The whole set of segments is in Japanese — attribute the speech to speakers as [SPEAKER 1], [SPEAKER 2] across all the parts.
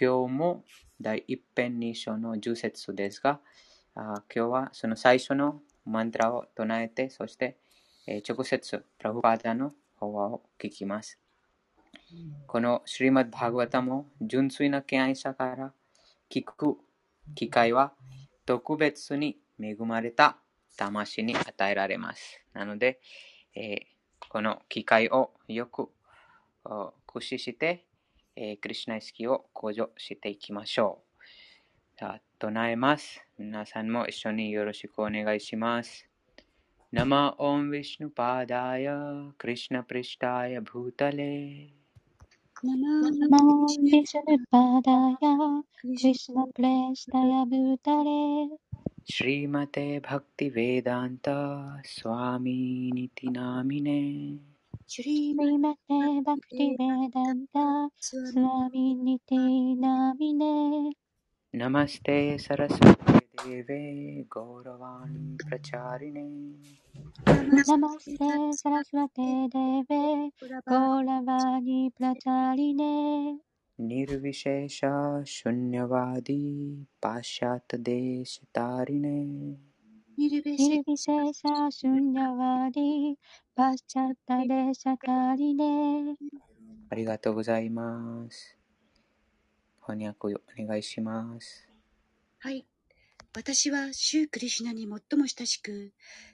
[SPEAKER 1] 今日も第一編二章の10節ですが、あ今日はその最初のマントラを唱えて、そして、え、直接プラブパーダの法話を聞きます。このシリマッバーガタも純粋な敬愛者から聞く機会は特別に恵まれた魂に与えられます。なので、え、この機会をよく駆使して、えー、クリュナ意識を向上していきましょう。さあ、唱えます。皆さんも一緒によろしくお願いします。नम ॐ विष्णुपादाय कृष्णपृष्ठाय भूतले
[SPEAKER 2] नमो विष्णुपादाय कृष्णप्रेष्ठाय भूतले
[SPEAKER 1] श्रीमते भक्तिवेदान्त स्वामीनिति नामिने
[SPEAKER 2] श्रीमते भक्तिवेदान्त स्वामीनिति नामिने
[SPEAKER 1] नमस्ते सरस्वती देवे गौरवाणी प्रचारिणे
[SPEAKER 2] नमस्ते सरस्वते देवे गौरवाणी प्रचारिणे
[SPEAKER 1] निर्विशेष शून्यवादी पाश्चात्यदेशतारिणे
[SPEAKER 2] निर्विशेष शून्यवादी पाश्चात्यदेशतारिणे
[SPEAKER 1] ありがとうございます。翻訳をお願いします。
[SPEAKER 3] はい。私は、シュークリシュナに最も親しく、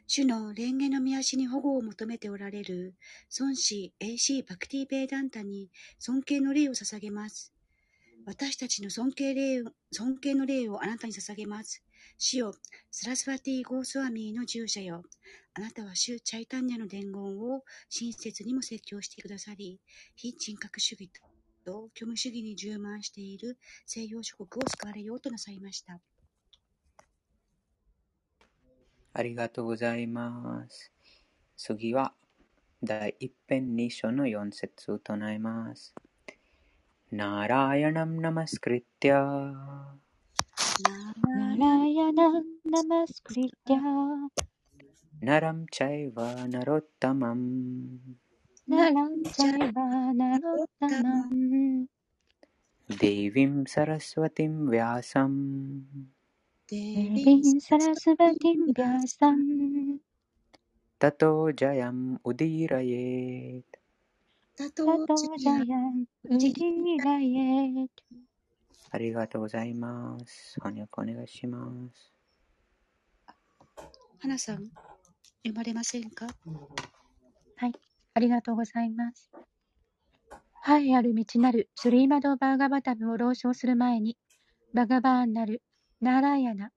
[SPEAKER 3] 主の蓮華の見足に保護を求めておられる、孫子 AC バクティ・ベーダンタに尊敬の礼を捧げます。私たちの尊敬礼尊敬の礼をあなたに捧げます。 主よ、スラスワティ・ゴースワミーの従者よ。あなたは主チャイタンニャの伝言を親切にも説教してくださり、非人格主義と虚無主義に充満している西洋諸国を救われようとなさいました。
[SPEAKER 1] ありがとうございます。次は第一編二章の四節を唱えます。ナーラヤナムナマスクリティア
[SPEAKER 2] ナラヤナムナマスクリティア
[SPEAKER 1] नारायणं नमस्कृत्य नरं चैव नरोत्तमम्। नरं चैव
[SPEAKER 2] नरोत्तमम्।
[SPEAKER 1] देवीं सरस्वतीं व्यासम्।
[SPEAKER 2] देवीं सरस्वतीं व्यासम्।
[SPEAKER 1] ततो जयम् उदीरयेत्। ありがとうございます。翻訳お願いします。
[SPEAKER 3] 花さん、読まれませんか？
[SPEAKER 2] はい。ありがとうございます。栄えある道なるシュリーマド・バーガバタムを朗唱する前に、バガバーンなるナーラーヤナ、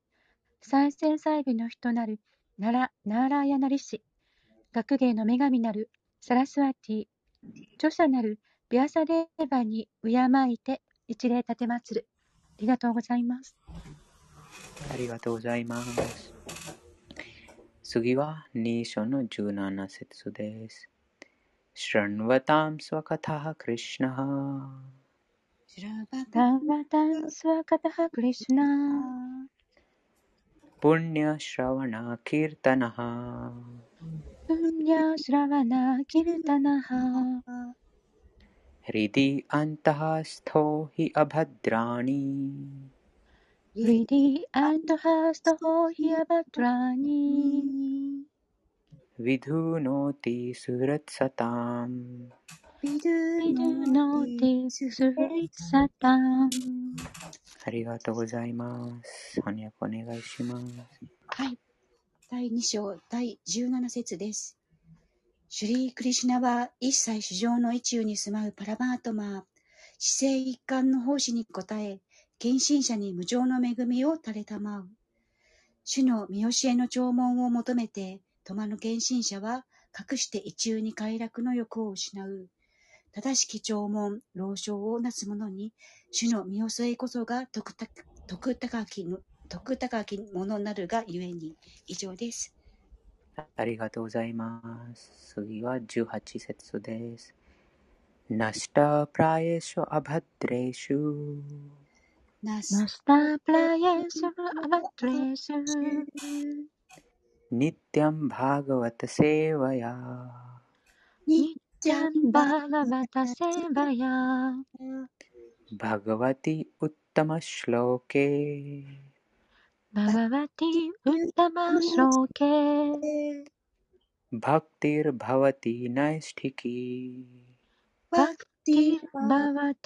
[SPEAKER 2] 再生細部の人なるナラ・ナーラーヤナリシ、学芸の女神なるサラスワティ、著者なるビアサデーバに敬いて一礼立て祭る。ありがとうございます。
[SPEAKER 1] ありがとうございます。次は2章の17節です。शृण्वतां स्वकथः कृष्णः
[SPEAKER 2] शृण्वतां स्वकथः कृष्णः
[SPEAKER 1] पुण्यश्रवणकीर्तनः
[SPEAKER 2] पुण्यश्रवणकीर्तनः
[SPEAKER 1] हृदि अन्तः स्थो हि अभद्राणि
[SPEAKER 2] हृदि अन्तः स्थो हि अभद्राणि
[SPEAKER 1] विधुनोति सुहृत्सताम्
[SPEAKER 2] विधुनोति सुहृत्सताम्
[SPEAKER 1] ありがとうございます。翻訳お願いします。
[SPEAKER 3] はい。第2章第17節です。 シュリー・クリシナは一切主上の意中に住まうパラマートマー、死生一貫の奉仕に応え、献身者に無常の恵みを垂れたまう。主の見教えの弔問を求めて、トマの献身者は、隠して意中に快楽の欲を失う。正しき弔問、老少をなす者に、主の見教えこそが徳高きの、徳高きものなるがゆえに。以上です。
[SPEAKER 1] ありがとうございます。次は18節です。ナシタプラエショアバトレシュ。
[SPEAKER 2] ナシタプラエショアバトレシュ。
[SPEAKER 1] ニ
[SPEAKER 2] ティ
[SPEAKER 1] アン
[SPEAKER 2] バーガワタセワヤ。ニティアンバーガワタ
[SPEAKER 1] セワヤ。
[SPEAKER 2] バガワティウッタマシロケ。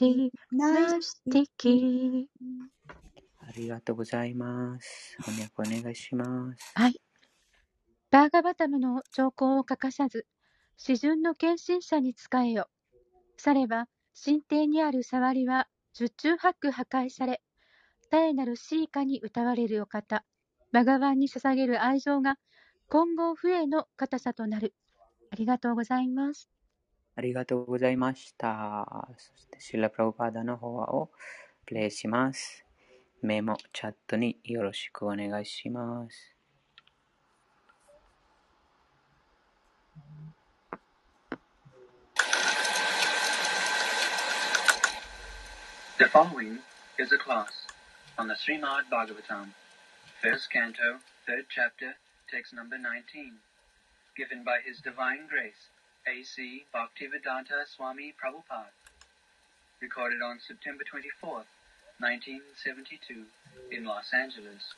[SPEAKER 2] ィナスティキ
[SPEAKER 1] ありがとうございます。翻訳お願いします。
[SPEAKER 2] はい。バーガバタムの兆候を欠かさず、詩順の献身者に仕えよ。されば、神帝にある触りは十中八九破壊され、絶えなるシーカに歌われるお方、バガバンに捧げる愛情が、今後不栄の固さとなる。ありがとうございます。
[SPEAKER 1] ありがとうございました。そして、シラ・プラブパーダの方をプレイします。メモ、チャットによろしくお願いします。
[SPEAKER 4] The following is a class On the Srimad Bhagavatam, first canto, third chapter, text number 19. Given by His Divine Grace, A.C. Bhaktivedanta Swami Prabhupada. Recorded on September 24th, 1972, in Los Angeles.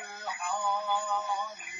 [SPEAKER 4] 你好。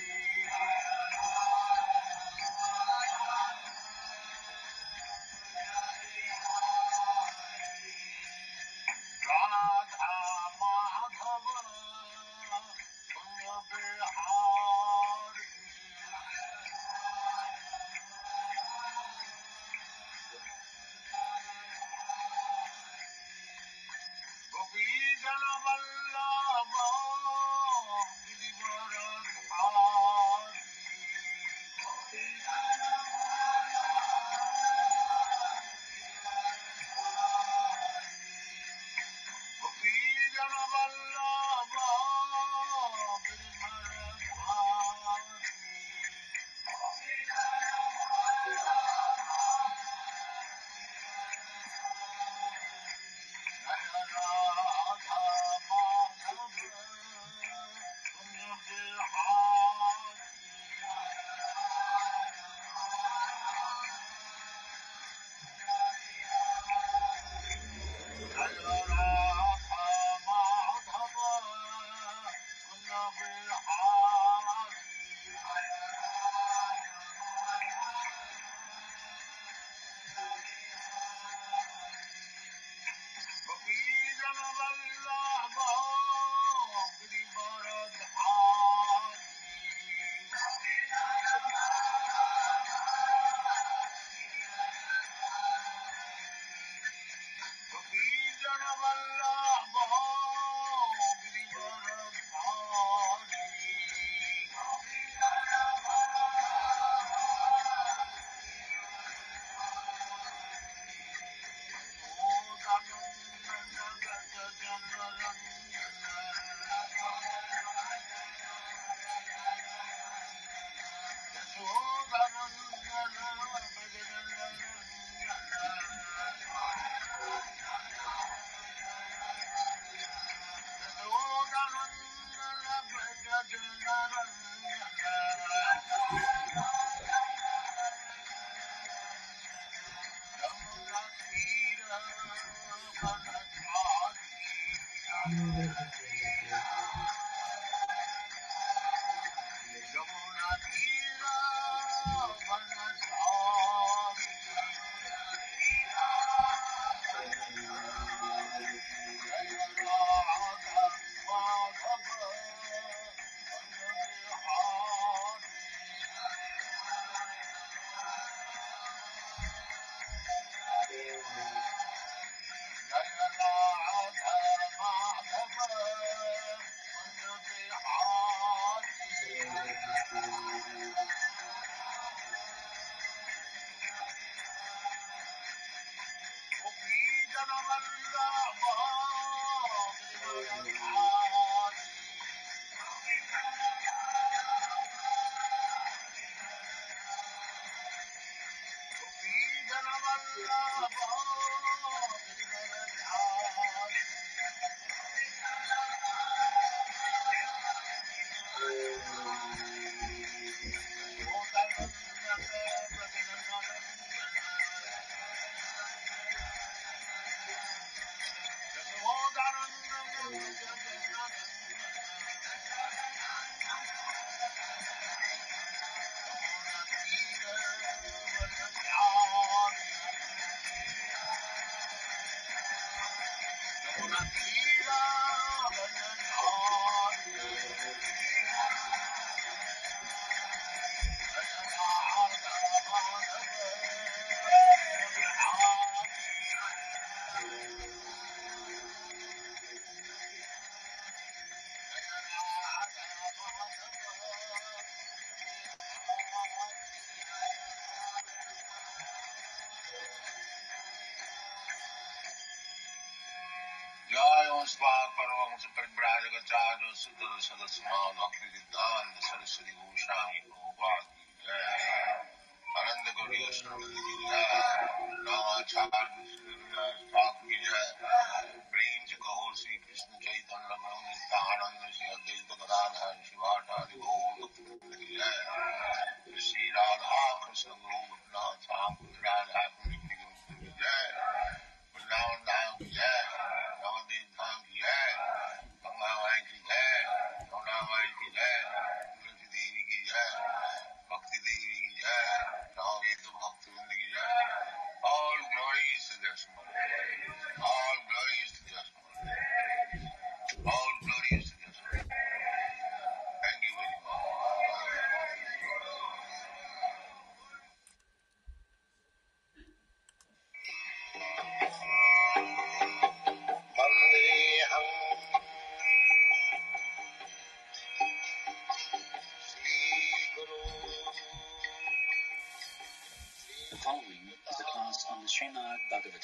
[SPEAKER 4] spavano sempre il braccio cacciato, sotto la sala sonora, accreditando, sale su di Cusciani, guardi, eh,
[SPEAKER 5] parlando con io, sono di là, no, ciao,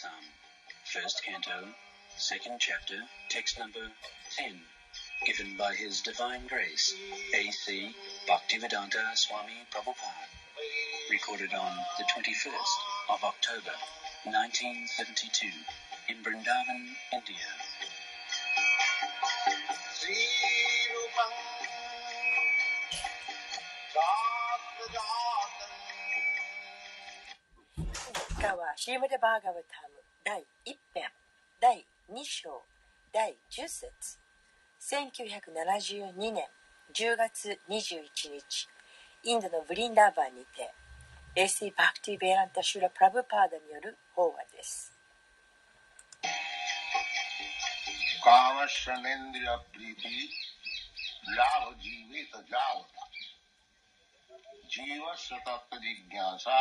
[SPEAKER 5] Psalm, first canto, second chapter, text number 10, given by His Divine Grace, A.C. Bhaktivedanta Swami Prabhupada, recorded on the 21st of October, 1972, in Brindavan, India.
[SPEAKER 6] Shiva 2章第10節。1972年10月21日インドのブリンダーバーにてレシー・バクティ・ベランタ・シュラ・プラブパーダによる法話です。
[SPEAKER 4] カマシャネンディア・プリティラブ・ジーィ・ジャタジー・タッ・ギャンサ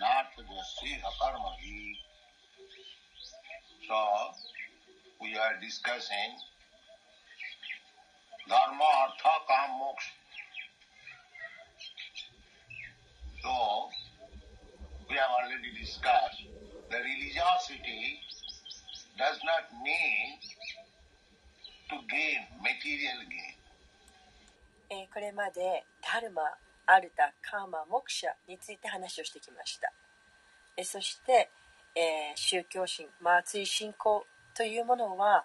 [SPEAKER 4] ナト・ジャス・ハ・カルマギー we are discussing dharma, artha, kam, moksha. So, we have already discussed the religiosity does not mean to gain material gain.
[SPEAKER 6] えーこれまでダルマ、アルタ、カーマ、モクシャについて話をしてきました。えーそして、えー宗教心、まあ、熱い信仰というものは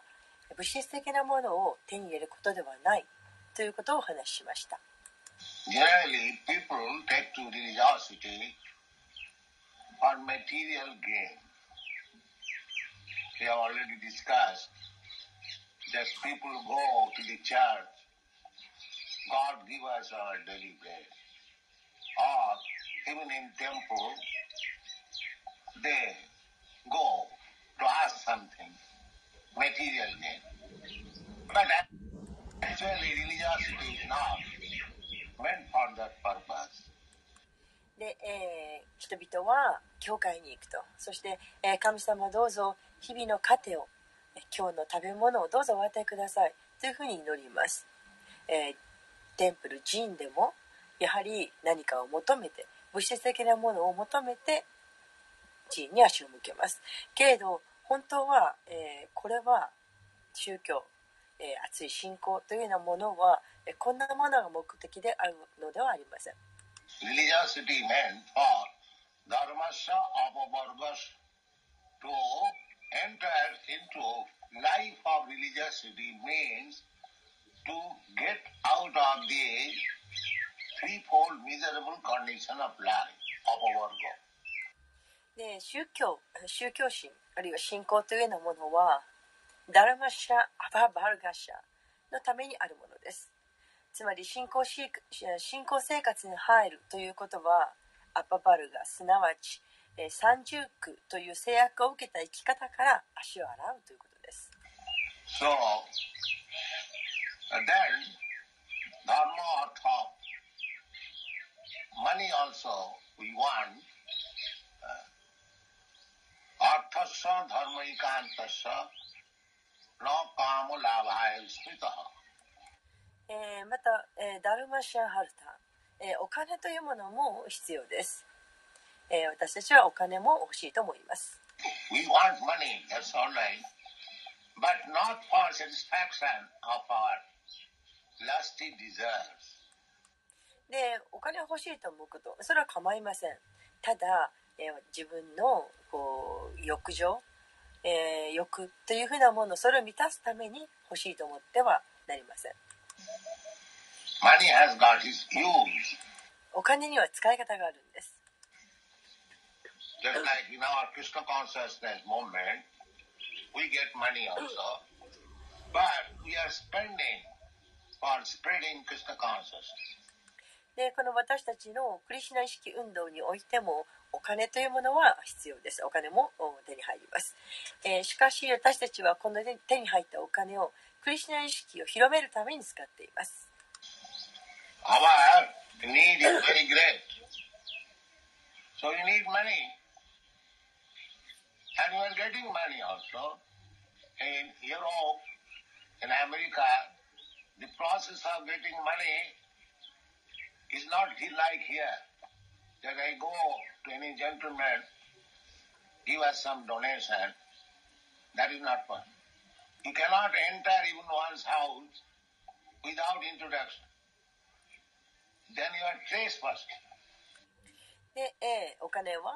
[SPEAKER 6] 物質的なものを手に入れることではないということを話しました。
[SPEAKER 4] Material gain. But actually religiosity is not meant for that purpose.
[SPEAKER 6] で、えー人々は教会に行くとそして、えー神様どうぞ日々の糧を今日の食べ物をどうぞお与えくださいというふうに祈ります、えーテンプル寺院でもやはり何かを求めて物質的なものを求めて寺院に足を向けますけれど本当は、え、これは宗教、え、熱い信仰というようなものは、え、こんなものが目的であるのではありません。宗教宗教心あるいは信仰というようなものはダルマシャ・アババルガシャのためにあるものですつまり信仰し信仰生活に入るということはアババルガすなわち三重苦という制約を受けた生き方から足を洗うということです
[SPEAKER 4] So, then dharma artha, money also we want. अर्थ स धर्म एकांत न काम लाभाय
[SPEAKER 6] स्मृत え、また、え、ダルマシャンハルタ、え、お金というものも必要です、え、私たちはお金も欲しいと思います。でお金欲しいと思うことそれは構いません。ただ自分のこう欲情、え、欲というふうなものそれを満たすために欲しいと思ってはなりません。お金には使い方があるんです。でこの私たちのクリシナ意識運動においてもお金というものは必要です。お金も手に入ります、え、しかし私たちはこの手に入ったお金をクリスナ意識を広めるために使っています。
[SPEAKER 4] Is not like here. That I go to any gentleman, give us some donation. That is not fun. You cannot enter even one's house without introduction. Then you are trespassed.
[SPEAKER 6] で、えーお金は、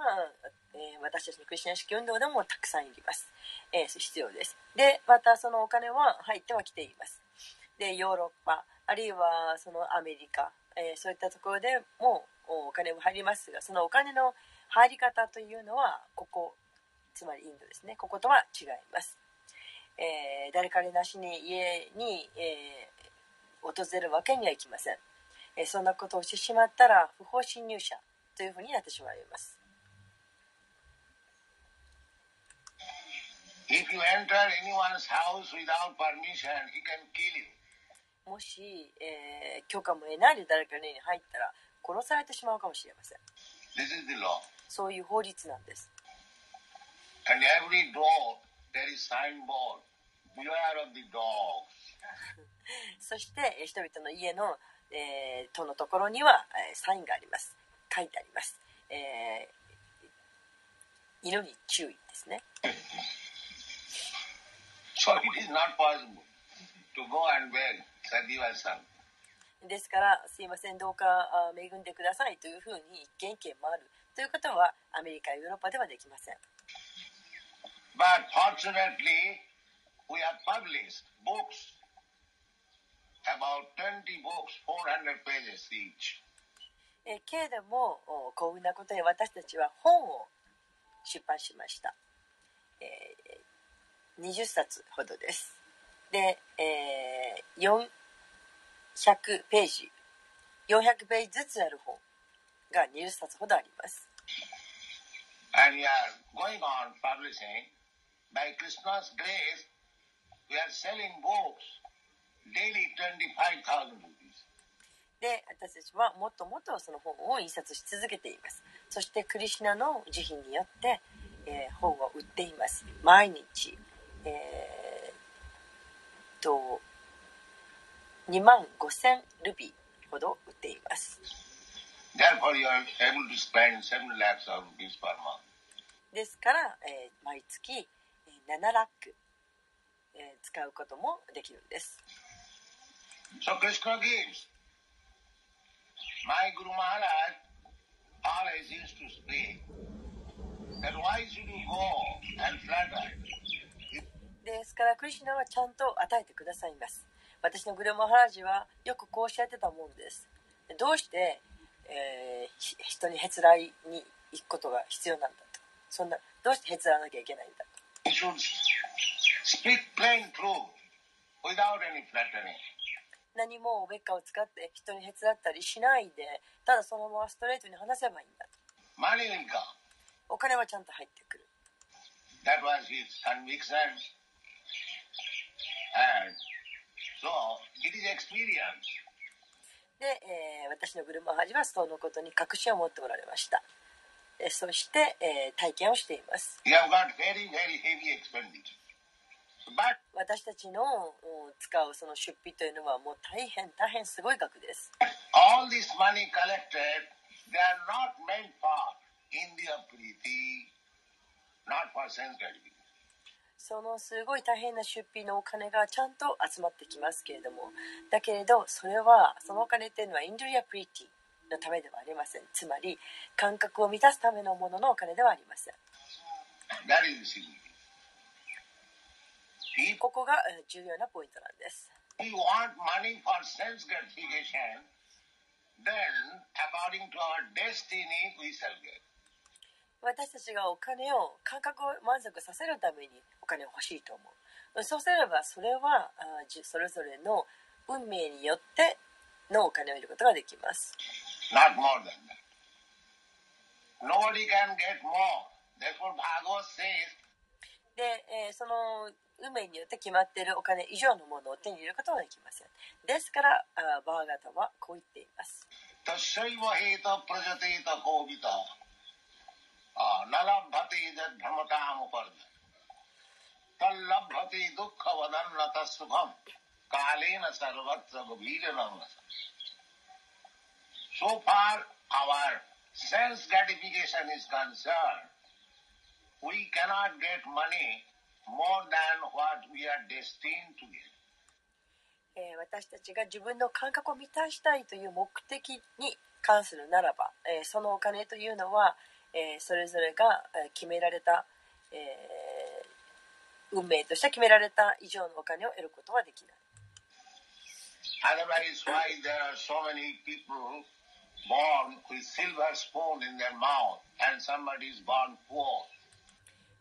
[SPEAKER 6] えー私たちのクリシュナ意識運動でもたくさんいります、えー必要ですでまたそのお金は入ってはきていますでヨーロッパあるいはそのアメリカ、えーそういったところでもおお金も入りますがそのお金の入り方というのはここつまりインドですねこことは違います、えー誰彼なしに家に、えー訪れるわけにはいきません、えーそんなことをしてしまったら不法侵入者というふうになってしまいます。
[SPEAKER 4] If you enter anyone's house without permission, he can kill you.
[SPEAKER 6] もし、えー許可も得ないで誰かの家に入ったら殺されてしまうかもしれません。そういう法律なんです。そして人々の家の、えー、戸のところには、えー、サインがあります。書いてあります、えー、犬に注意ですね。
[SPEAKER 4] So it is not possible.
[SPEAKER 6] ですから、すいません、どうかあ恵んでくださいというふうに一軒一軒回るということはアメリカ、ヨーロッパではできません。
[SPEAKER 4] But fortunately, we have published books, about 20 books, 400 pages each.
[SPEAKER 6] えーけれどもお幸運なことに私たちは本を出版しました、えー20冊ほどですで、えー400ページ。400ページずつある本が20冊ほどあります。
[SPEAKER 4] And we are going on publishing. By Krishna's grace, we are selling books daily 25,000 rupees.
[SPEAKER 6] で私たちはもっともっとその本を印刷し続けています。そしてクリシュナの慈悲によって、えー本を売っています。毎日。えー、と2万5000ルビーほど売っています
[SPEAKER 4] Therefore, you are able to spend 7 lakhs of rupees per month.
[SPEAKER 6] ですから、えー毎月えー7ラック、えー使うこともできるんです
[SPEAKER 4] So Krishna gives. My Guru Maharaj always used to speak that why should you go and flatter?
[SPEAKER 6] ですからクリシュナはちゃんと与えてくださいます私のグルマハラジはよくこうおっしゃってたものですどうして、えーひ人にへつらいに行くことが必要なんだとそんなどうしてへつらわなきゃいけないんだと.何もおべっかを使って人にへつらったりしないでただそのままストレートに話せばいいんだと.お金はちゃんと入ってくる
[SPEAKER 4] That was his conviction. And
[SPEAKER 6] で、私の車を始ハジはのことに確信を持っておられました。そして、体験をしています。私たちの使うその出費というのはもう大変大変すごい額です。そのすごい大変な出費のお金がちゃんと集まってきますけれども。だけれどそれはそのお金っていうのはインドリアプリティのためではありません。つまり感覚を満たすためのもののお金ではありません。ここがえー重要なポイントなんです.私たちがお金を感覚を満足させるためにお金欲しいと思うそうすればそれはそれぞれの運命によってのお金を得ることができます
[SPEAKER 4] Not more than that. Nobody can get more. Therefore, Bhagavad says,
[SPEAKER 6] で、えー、その運命によって決まっているお金以上のものを手に入れることはできません。ですから、あバーガータはこう言っています。
[SPEAKER 4] ナラバティジ・ブラマタムパル。तल्लभते दुःखवदन्नत सुखम कालेन सर्वत्र गभीरेण So far our sense gratification is concerned, we cannot get money more than what we are destined to get.
[SPEAKER 6] えー私たちが自分の感覚を満たしたいという目的に関するならば、えーそのお金というのは、えーそれぞれがえー決められた、えー 運命として決められた以上のお金を得ることはできない。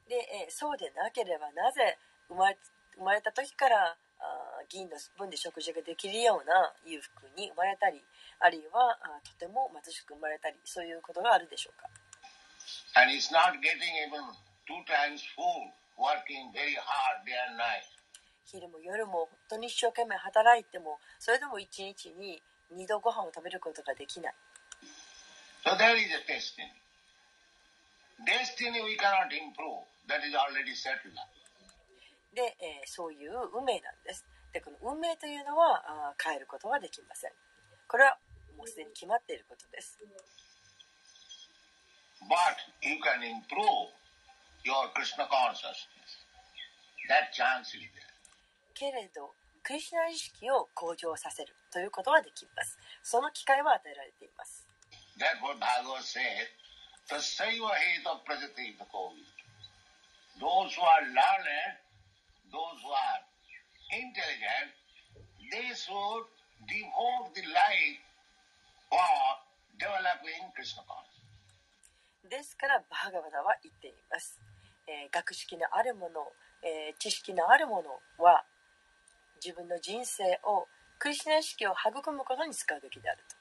[SPEAKER 6] で、え、そうでなければなぜ生ま,れ生まれた時からあ銀の分で食事ができるような裕福に生まれたりあるいはあとても貧しく生まれたりそういうことがあるでしょうか
[SPEAKER 4] ？And he's not getting even two times food.
[SPEAKER 6] 昼も夜も本当に一生懸命働いてもそれでも一日に二度ご飯を食べることができない。で、えー、そういう運命なんです。で、この運命というのはあ変えることはできません。これはもうすでに決まっていることです。
[SPEAKER 4] But you can improve. your crystal concert
[SPEAKER 6] けれど、クリスナ意識を向上させるということはできます。その機会は与えられています。ですから、バーガーバダは言っています。えー、学識のあるもの、えー、知識のあるものは自分の人生をクリスナ意識を育むことに使うべきであると。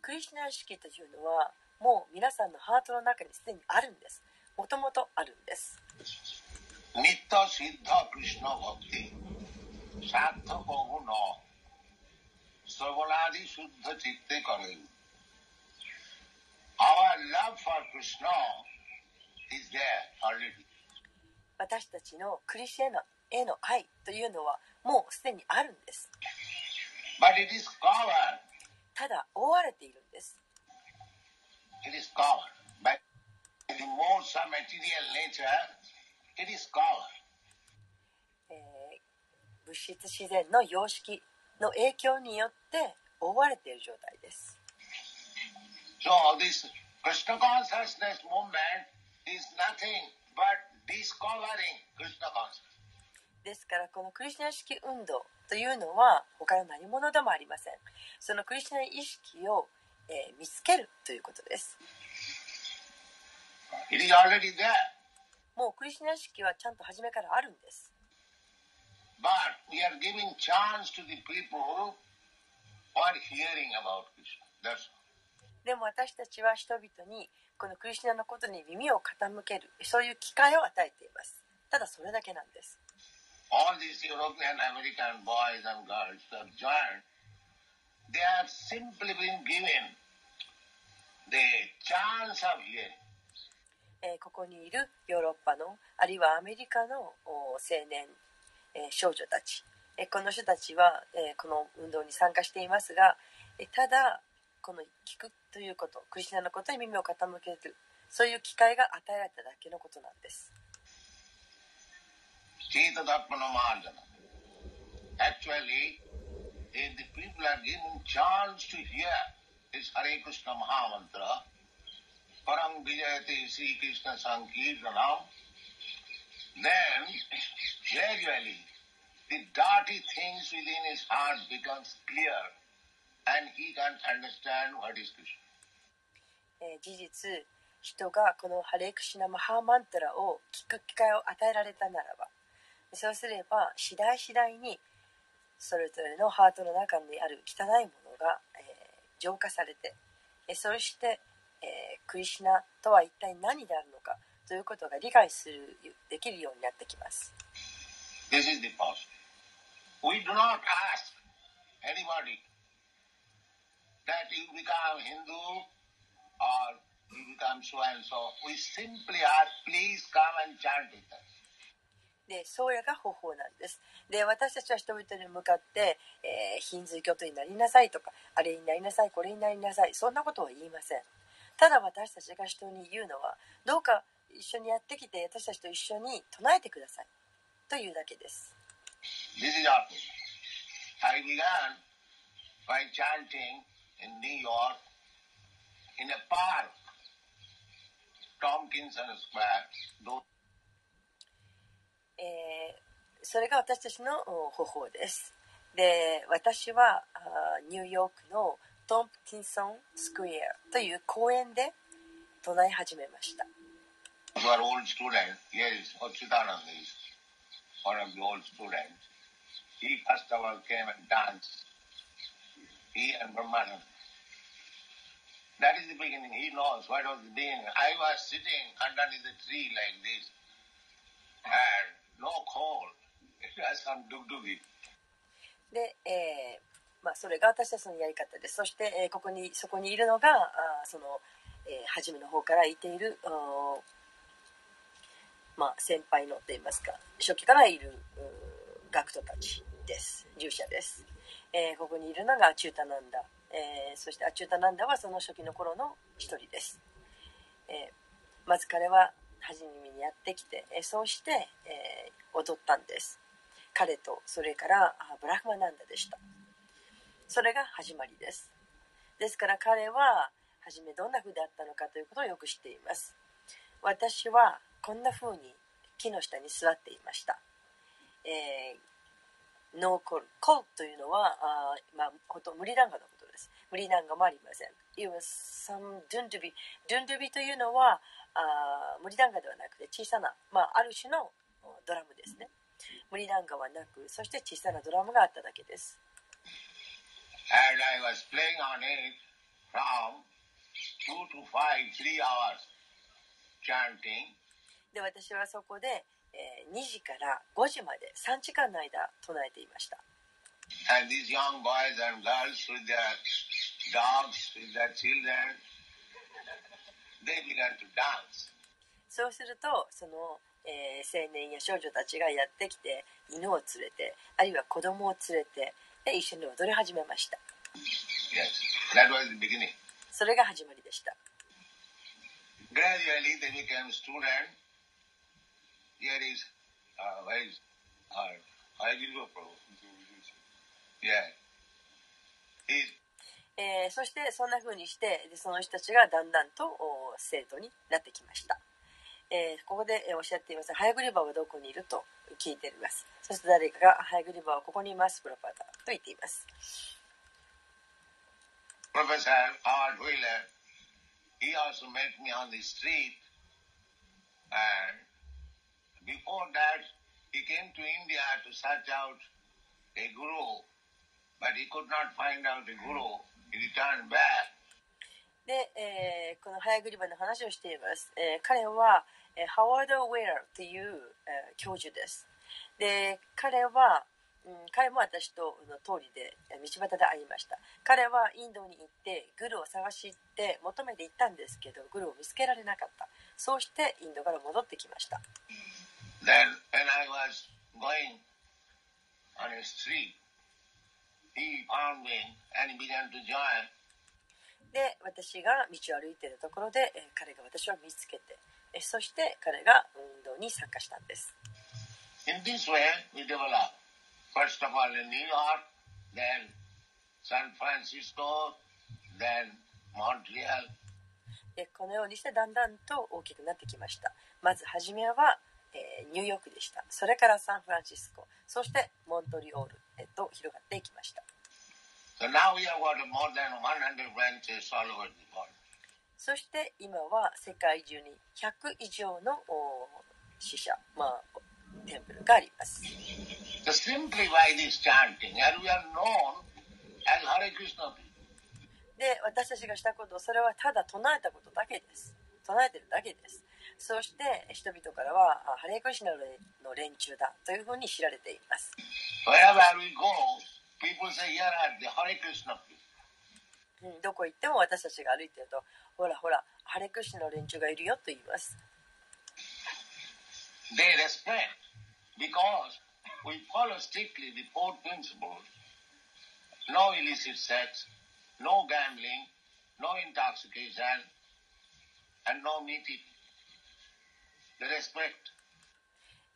[SPEAKER 6] クリスナ意識というのはもう皆さんのハートの中にすでにあるんです。もともとあるんです。
[SPEAKER 4] ニッタ・シッダ・クリスナ・バッティ、シッタ・ゴグ・ノー。Sarvanadi Shuddha Chitte Kare Our love for Krishna is there already.
[SPEAKER 6] 私たちのクリシュナへの愛というのはもうすでにあるんです
[SPEAKER 4] But it is covered.
[SPEAKER 6] ただ覆われているんです
[SPEAKER 4] It is covered. By the modes of material nature, it is covered.
[SPEAKER 6] えー物質自然の様式の影響によって覆われている状態です。です。からこのクリスナ意識運動というのは他の何者でもありません。そのクリスナ意識を、え、見つけるということです。もうクリスナ意識はちゃんと初めからあるんです。
[SPEAKER 4] But we are giving chance to the people who are hearing about Krishna. That's all.
[SPEAKER 6] でも私たちは人々にこのクリスナのことに耳を傾けるそういう機会を与えています。ただそれだけなんです。
[SPEAKER 4] All these European American boys and girls who have joined, they have simply been given the chance of hearing.
[SPEAKER 6] えーここにいるヨーロッパのあるいはアメリカのお青年、えー、少女たち、えー、この人たちは、えー、この運動に参加していますが、えー、ただこの聞くということクリスナのことに耳を傾けるそういう機会が与えられただけのことなんです。
[SPEAKER 4] Param で then gradually the dirty things within his heart becomes clear and he can understand what is Krishna.
[SPEAKER 6] 事実人がこのハレクシナマハーマントラを聞く機会を与えられたならばそうすれば次第次第にそれぞれのハートの中にある汚いものが、えー浄化されてえそして、えークリシナとは一体何であるのかということが理解するできるようになってきます。でそうやが方法なんです。で私たちは人々に向かって、えー、ヒンズー教徒になりなさいとかあれになりなさいこれになりなさいそんなことは言いません。ただ私たちが人に言うのはどうか一緒にやってきて私たちと一緒に唱えてくださいというだけです
[SPEAKER 4] This is our. I began by chanting in New York in a park, Tompkinson Square.
[SPEAKER 6] えーそれが私たちのお方法ですで私はニューヨークのトンプキンソンスクエアという公園で唱え始めました
[SPEAKER 4] who are old students, here is Achyutananda is one of the old students. He first of all came and danced. He and Brahmananda. That is the beginning. He knows what was the beginning. I was sitting underneath the tree like this. And no cold. It was some dugdugi.
[SPEAKER 6] で、えーまあ、それが私たちのやり方ですそして、えーここにそこにいるのがあその、えー初めの方からいている、まあ、先輩のといいますか初期からいる学徒たちです。従者です、えーここにいるのがアチュータナンダ、えーそしてアチュータナンダはその初期の頃の一人です、えーまず彼は初めにやってきて、えーそうして、えー踊ったんです。彼とそれからブラフマナンダでした。それが始まりです。ですから彼は初めどんな風であったのかということをよく知っています。私はこんな風に木の下に座っていました、えーノーコルコルというのはあ、まあ、こと無理談語のことです。無理談語もありません。It was some ドゥンドゥビドゥンドゥビというのはあ無理談語ではなくて小さな、まあ、ある種のドラムですね。無理談語はなくそして小さなドラムがあっただけです。
[SPEAKER 4] And I was playing on it from 2 to 5, 3 hours chanting.
[SPEAKER 6] で私はそこで、えー、2時から5時まで3時間の間唱えていました。そうするとその、えー、青年や少女たちがやってきて犬を連れてあるいは子供を連れてで一緒に踊り始めました。それが始まりでした。
[SPEAKER 4] Gradually they. Here is, uh, where is, uh, Ayurveda Prabhu. Yeah.
[SPEAKER 6] えーそしてそんな風にしてでその人たちがだんだんとお生徒になってきました、えーここでえーおっしゃっていますハヤグリバーはどこにいると聞いていますそして誰かがハヤグリバーはここにいますプロパダと言っています
[SPEAKER 4] Professor Howard Wheeler, he also met me on the street. And before that, he came to India to search out a guru, but he could not find out a guru. He returned back.
[SPEAKER 6] で、えーこのハヤグリバの話をしています、えー彼は、えーハワード・ウェアという、えー教授です。で彼は、うん、彼も私との通りで道端で会いました。彼はインドに行ってグルを探して求めて行ったんですけどグルを見つけられなかった。そうしてインドから戻ってきました。
[SPEAKER 4] Then, when I was going on a street, he found me and began to join.
[SPEAKER 6] で私が道を歩いているところで、え、彼が私を見つけて、え、そして彼が運動に参加したんです。でこのようにしてだんだんと大きくなってきました。まず初めはえーニューヨークでした。それからサンフランシスコ。そしてモントリオールへと広がっていきました。
[SPEAKER 4] So now we have got more than 100 branches all over the world.
[SPEAKER 6] そして今は世界中に100以上のお死者、まあ、テンプルがあります。
[SPEAKER 4] Simply by this chanting, and we are known as Hare Krishna people.
[SPEAKER 6] で私たちがしたことそれはただ唱えたことだけです。唱えてるだけですそして人々からはハレクシナの連中だというふうに知られています。どこ行っても私たちが歩いてると、ほらほら、ハレクシの連中がいるよと言います。
[SPEAKER 4] And no meat eating.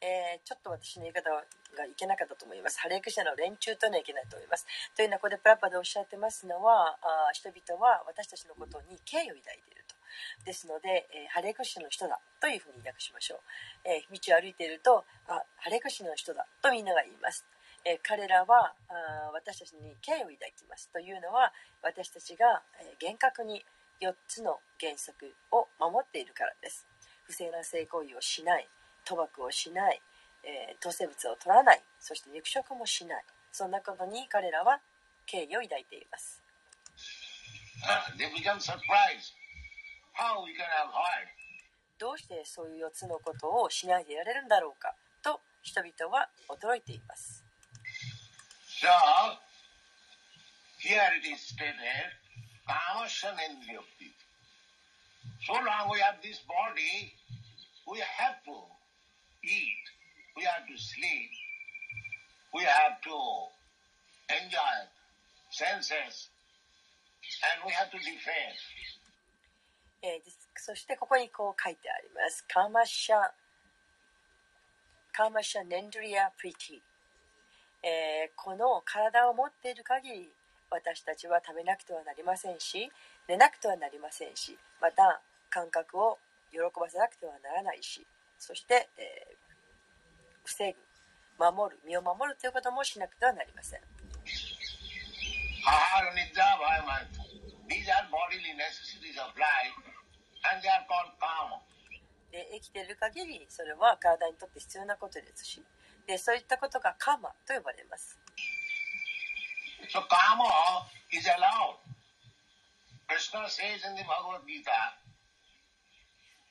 [SPEAKER 6] えーちょっと私の言い方がいけなかったと思います。ハレクシャの連中というのはいけないと思います。というのは、ここでプラッパでおっしゃってますのは、あ人々は私たちのことに敬意を抱いていると。ですので、えーハレクシャの人だというふうに訳しましょう。えー道を歩いていると、あ、ハレクシャの人だとみんなが言います。え彼らはあ私たちに敬意を抱きますというのは私たちが、え厳格に4つの原則を守っているからです不正な性行為をしない賭博をしない、えー、統制物を取らないそして肉食もしないそんなことに彼らは敬意を抱いています
[SPEAKER 4] Uh?
[SPEAKER 6] どうしてそういう4つのことをしないでいられるんだろうかと人々は驚いています
[SPEAKER 4] So, here it is stated. So long we have this body, we have to eat, we have to sleep, we have to enjoy senses, and we have to defend.
[SPEAKER 6] えーそしてここにこう書いてあります。カーマシャ、カーマシャ・ネンドリア・プリティ。えーこの体を持っている限り、私たちは食べなくてはなりませんし、寝なくてはなりませんし、また感覚を喜ばせなくてはならないし、そして、えー防ぐ、守る、身を守るということもしなくてはなりません。で生きている限りそれは体にとって必要なことですしでそういったことがカーマと呼ばれます。
[SPEAKER 4] So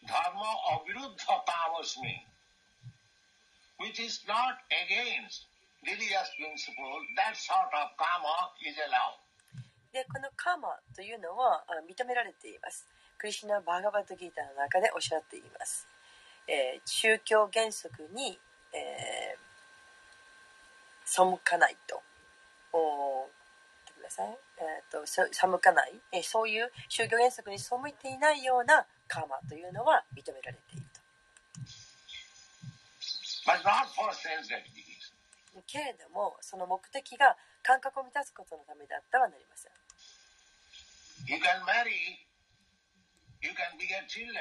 [SPEAKER 4] dharma aviruddha powers mean, which
[SPEAKER 6] karma このカーマというのは認められています。クリシナ・バーガバッド・ギーターの中でおっしゃっています。えー、宗教原則に、えー、背かないと。おっえー、と背かない、え。そういう宗教原則に背いていないようなカーマというのは認められていると.けれどもその目的が感覚を満たすことのためであってはなりません
[SPEAKER 4] You can marry, you can beget children.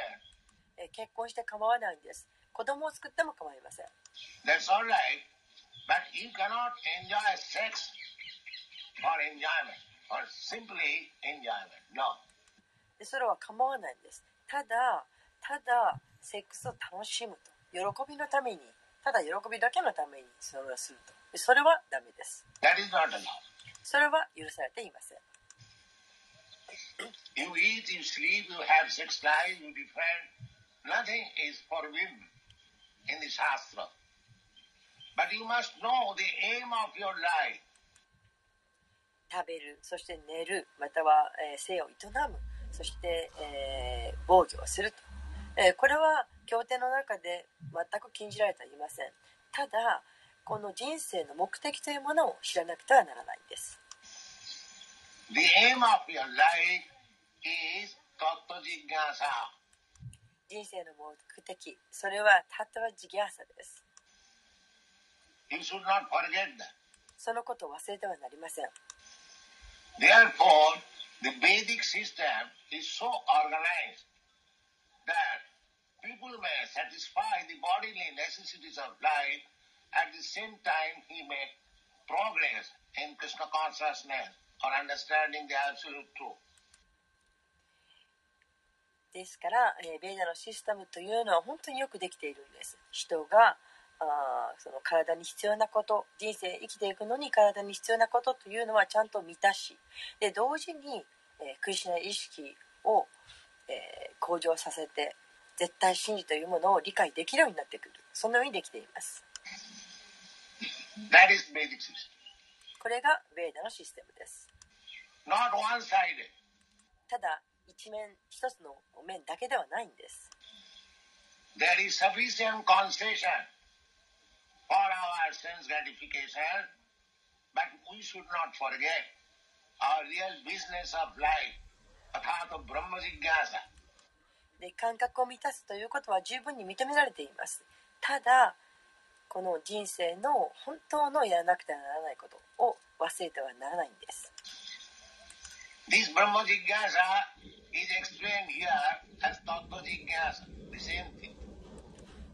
[SPEAKER 6] えー結婚して構わないんです子供を作っても構いません
[SPEAKER 4] That's all right. But you cannot enjoy sex for enjoyment or simply enjoyment. No.
[SPEAKER 6] でそれは構わないんですただただセックスを楽しむと喜びのためにただ喜びだけのためにそれをするとでそれはダメです.それは許されていません
[SPEAKER 4] You eat, you sleep, you have sex life, you defend. Nothing is forbidden in the Shastra. But you must know the aim of your life.
[SPEAKER 6] 食べるそして寝るまたは、えー性を営むそして、えー防御をすると、えーこれは経典の中で全く禁じられてはいません。ただこの人生の目的というものを知らなくてはならないんです。
[SPEAKER 4] The aim of your life is Tattva Jigyasa.
[SPEAKER 6] 人生の目的それはタトワジギャーサです.そのことを忘れてはなりません。
[SPEAKER 4] Therefore, the Vedic system is so organized that people may satisfy the bodily necessities of life at the same time he may progress in Krishna consciousness or understanding the absolute truth.
[SPEAKER 6] ですから、えーベーダのシステムというのは本当によくできているんです人があーその体に必要なこと人生生きていくのに体に必要なことというのはちゃんと満たしで同時に、えークリシュナ意識を、えー向上させて絶対真理というものを理解できるようになってくる。そのようにできています.これがベーダのシステムです.ただ一面一つの面だけではないんです。
[SPEAKER 4] There is sufficient concession for our sense gratification, but we should not forget our real business of life, Athato Brahma Jigyasa.
[SPEAKER 6] で感覚を満たすということは十分に認められていますただこの人生の本当のやらなくてはならないことを忘れてはならないんです
[SPEAKER 4] This Brahma Jigyasa is explained here as Tattva Jigyasa, the same thing.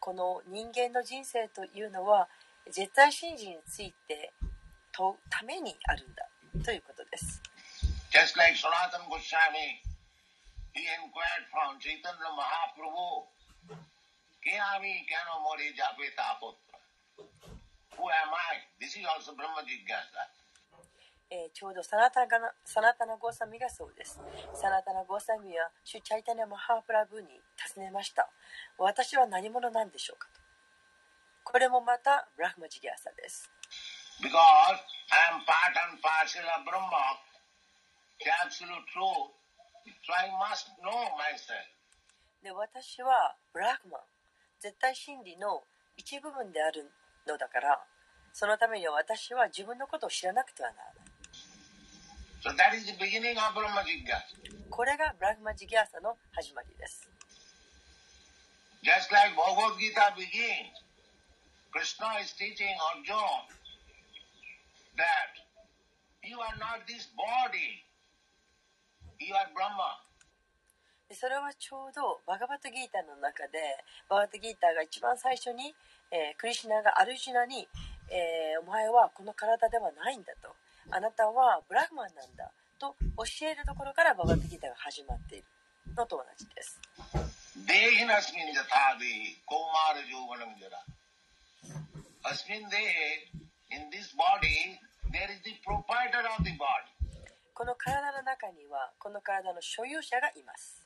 [SPEAKER 6] この人間の人生というのは絶対信じについてとためにあるんだということです。
[SPEAKER 4] Who am I? This is also Brahma Jigyasa.
[SPEAKER 6] えーちょうどサナタガナサナタナゴーサミがそうです。サナタナゴーサミは主チャイタネマハープラブに尋ねました。私は何者なんでしょうかと。これもまたブラフマジギャーサです。
[SPEAKER 4] Because I am part and parcel of Brahma, the absolute truth, so I must know myself.
[SPEAKER 6] で、私はブラフマン、絶対真理の一部分であるのだから、そのためには私は自分のことを知らなくてはならない。
[SPEAKER 4] So that is the beginning of Brahma Jigyasa.
[SPEAKER 6] これがブラフマジギャーサの始まりです。
[SPEAKER 4] Just like Bhagavad Gita begins, Krishna is teaching Arjuna that you are not this body, you are Brahma.
[SPEAKER 6] でそれはちょうどバガバットギーターの中でバガバットギーターが一番最初に、えークリシュナがアルジュナに、えーお前はこの体ではないんだとあなたはブラグマンなんだと教えるところからババティギターが始まっているのと同じです。この体の中にはこの体の所有者がいます。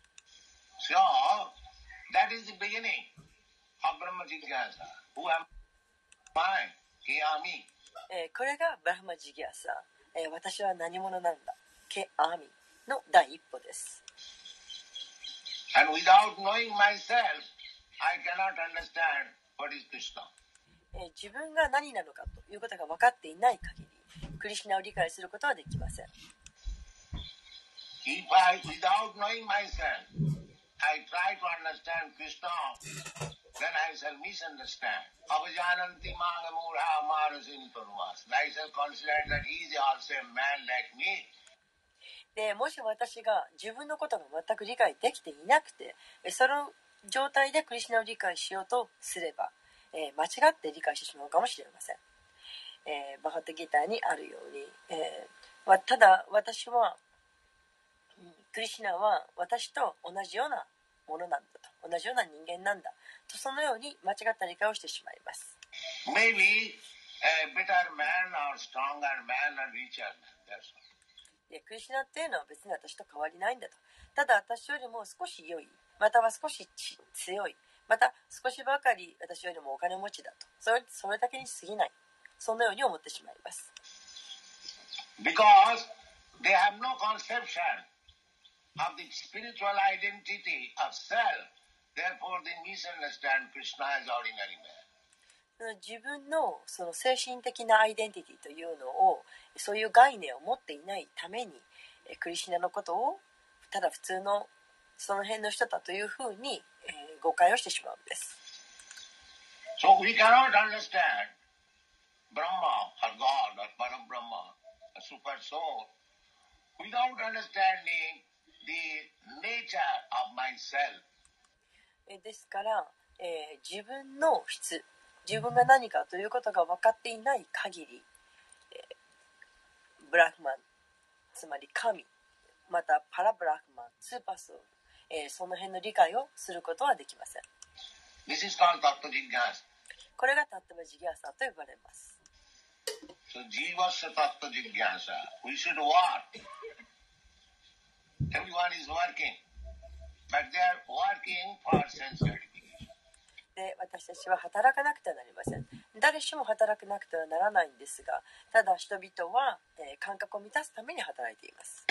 [SPEAKER 6] え、これがブラフマジギアさん、え、私は何者なんだ。ケ・アーミーの第一歩です。自分が何なのかということが分かっていない限りクリシナを理解することはできません。
[SPEAKER 4] Then I shall misunderstand. Avajananti mangamura amarasintanuvas. I shall consider that he is also a man like me.
[SPEAKER 6] でもし私が自分のことが全く理解できていなくてその状態でクリシナを理解しようとすれば、えー間違って理解してしまうかもしれません、えーバハットギターにあるように、えーわただ私はクリシナは私と同じようなものなんだと同じような人間なんだとそのように間違った理解をしてしまいます
[SPEAKER 4] Maybe a better man or stronger man or richer man. That's all.
[SPEAKER 6] でクリシナっていうのは別に私と変わりないんだとただ私よりも少し良いまたは少しち強いまた少しばかり私よりもお金持ちだとそれそれだけに過ぎないそんなように思ってしまいます
[SPEAKER 4] Because they have no conception of the spiritual identity of self. Therefore, they misunderstand Krishna as ordinary
[SPEAKER 6] 自分のその精神的なアイデンティティというのをそういう概念を持っていないためにえクリシナのことをただ普通のその辺の人だというふうに、えー誤解をしてしまうんです
[SPEAKER 4] So we cannot understand Brahma or God or Parabrahma, a super soul, without understanding the nature of myself.
[SPEAKER 6] えですから、えー自分の質自分が何かということが分かっていない限り、えーブラフマンつまり神またパラブラフマンスーパーソウル、えーその辺の理解をすることはできません.これがタットバジギアサと呼ばれます
[SPEAKER 4] So Jivasya Tattva Jigyasa. We should work. Everyone is working.
[SPEAKER 6] で私たちは働かなくてはなりません。誰しも働かなくてはならないんですがただ人々は、えー感覚を満たすために働いています.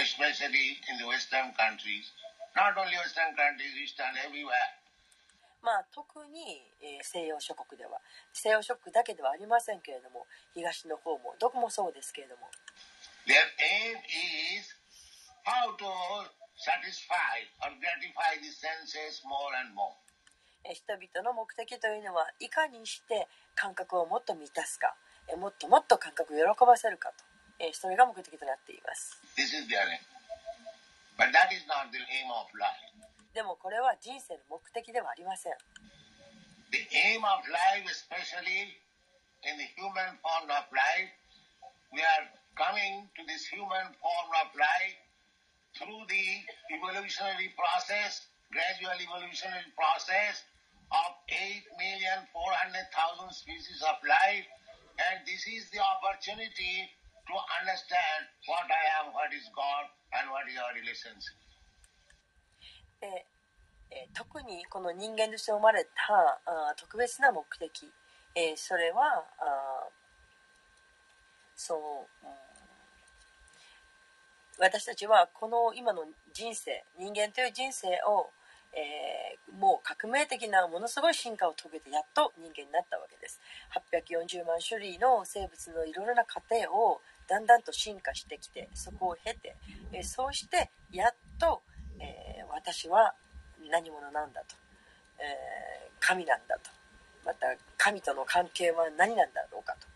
[SPEAKER 6] まあ、特に、えー西洋諸国では。西洋諸国だけではありませんけれども東の方もどこもそうですけれども。
[SPEAKER 4] Their aim is how to satisfy or gratify the senses more and more.
[SPEAKER 6] えー人々の目的というのはいかにして感覚をもっと満たすかえーもっともっと感覚を喜ばせるかと、えーそれが目的となっています
[SPEAKER 4] This is their aim. But that is not the aim of life.
[SPEAKER 6] でもこれは人生の目的ではありません
[SPEAKER 4] The aim of life, especially in the human form of life, we are coming to this human form of life through the evolutionary process, gradual evolutionary process of 8,400,000 species of life. And this is the opportunity to understand what I am, what is God, and what is our relationship.
[SPEAKER 6] で特にこの人間として生まれたあ特別な目的、えー、それはあそう、うん私たちはこの今の人生人間という人生を、えーもう革命的なものすごい進化を遂げてやっと人間になったわけです。840万種類の生物のいろいろな過程をだんだんと進化してきてそこを経て、えーそうしてやっと、えー私は何者なんだと、え神なんだと。また神との関係は何なんだろうかと。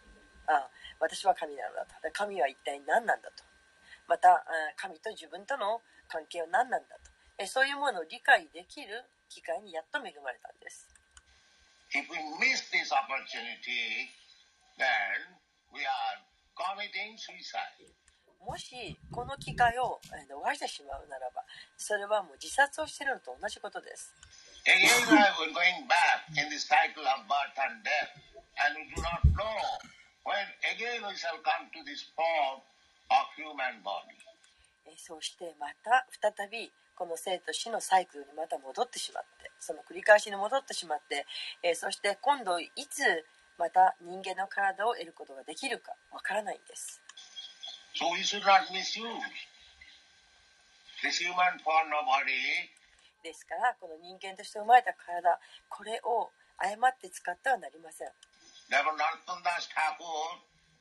[SPEAKER 6] あ私は神なのだと。神は一体何なんだと。また神と自分との関係は何なんだとそういうものを理解できる機会にやっと恵まれたんです。もしこの機会を逃してしまうならばそれはもう自殺をしてるのと同じことです。そうしてまた再びこの生と死のサイクルにまた戻ってしまってその繰り返しに戻ってしまって、えーそして今度いつまた人間の体を得ることができるかわからないんです。
[SPEAKER 4] So we should not misuse. this human form of body.
[SPEAKER 6] ですからこの人間として生まれた体これを誤って使ってはなりません。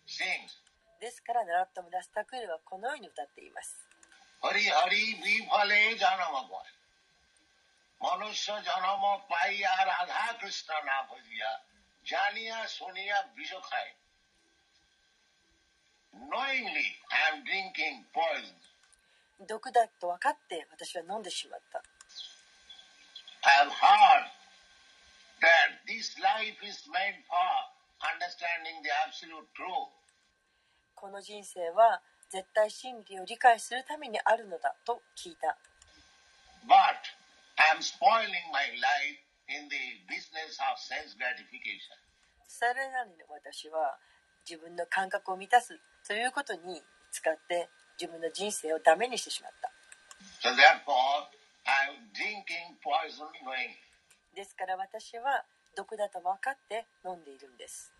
[SPEAKER 4] Sings,
[SPEAKER 6] ですから習ったムダスタクールはこのように歌っています。
[SPEAKER 4] ハリハリビファレジャナマゴン。マノシャジャナマパイアラダクリスタナパジア。ジャニアソニアビショカイ。Knowingly, I'm drinking poison.
[SPEAKER 6] 毒だと分かって私は飲んでしまった。
[SPEAKER 4] I have heard that this life is meant for understanding the absolute truth.
[SPEAKER 6] この人生は絶対真理を理解するためにあるのだと聞いた
[SPEAKER 4] But I am spoiling my life in the business of sense gratification.
[SPEAKER 6] さらなる私は自分の感覚を満たすということに使って自分の人生をダメにしてしまった
[SPEAKER 4] So therefore, I am drinking poison knowingly.
[SPEAKER 6] ですから私は毒だと分かって飲んでいるんです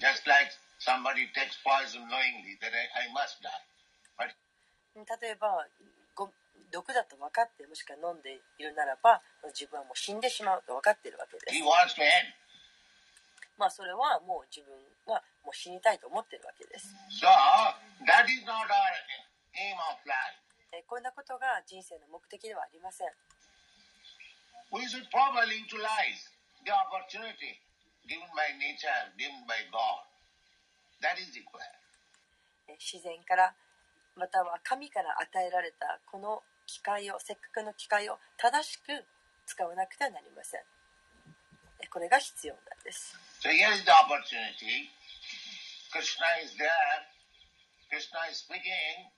[SPEAKER 4] Just like somebody takes poison knowingly that I, I must die. But
[SPEAKER 6] 例えばご毒だと分かってもしくは飲んでいるならば自分はもう死んでしまうと分かっているわけで
[SPEAKER 4] he
[SPEAKER 6] す
[SPEAKER 4] wants to end.
[SPEAKER 6] まあそれはもう自分はもう死にたいと思っているわけです
[SPEAKER 4] So that is not our aim of life.
[SPEAKER 6] えこんなことが人生の目的ではありません
[SPEAKER 4] We should properly utilize the opportunity given by nature, given by God. That is required.
[SPEAKER 6] え自然からまたは神から与えられたこの機会をせっかくの機会を正しく使わなくてはなりませんえこれが必要なんです
[SPEAKER 4] So here is the opportunity. Krishna is there. Krishna is speaking.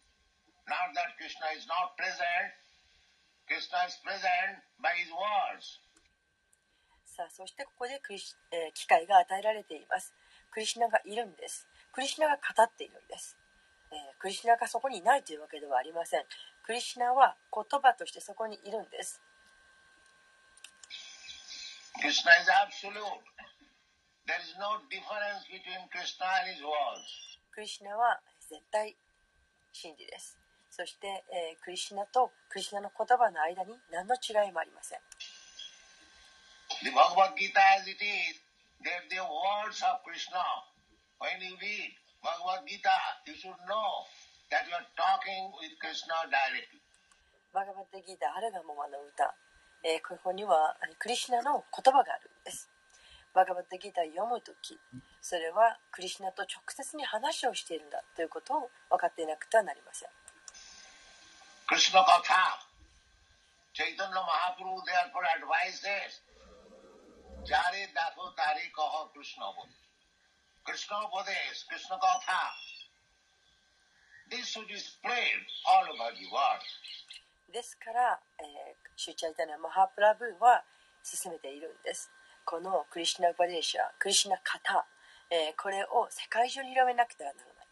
[SPEAKER 4] Not that Krishna is not present. Krishna is present by his words.
[SPEAKER 6] さあそしてここでクリシ、えー機会が与えられていますクリシナがいるんですクリシナが語っているんです、えー、クリシナがそこにいないというわけではありません。クリシナは言葉としてそこにいるんです。クリシナはーは絶対真理です。そして、えー、クリシナとクリシナの言葉の間に何の違いもありません、
[SPEAKER 4] painting weed, Bhagavad
[SPEAKER 6] バガバッテギーダ、アルガモマの歌、え、ここにはクリシナの言葉があるんです。バガバッテギータを読むとき、それはクリシナと直接に話をしているんだということを分かっていなくてはなりません。
[SPEAKER 4] クリシナガタ、チンのマハプー、therefore、レダコタクリシナボ。Krishna Upadesh, Krishna Katha. This should be spread all over the world.
[SPEAKER 6] ですから、えーシューチャイタナ・マハプラブーは進めているんですこのクリシナ・ウパデーシャクリシナ・カタ、えーこれを世界中に広めなくてはならない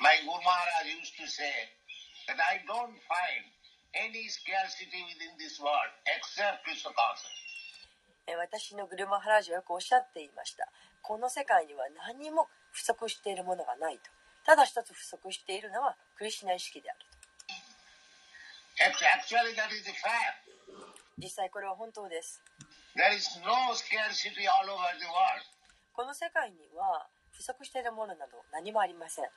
[SPEAKER 4] My Guru Maharaj used to say that I don't find any scarcity within this world except Krishna consciousness.
[SPEAKER 6] えー私のグルマハラージはよくおっしゃっていましたこの世界には何も不足しているものがないと。ただ一つ不足しているのはクリシナ意識であると。実際これは本当です、この世界には不足しているものなど何もありません。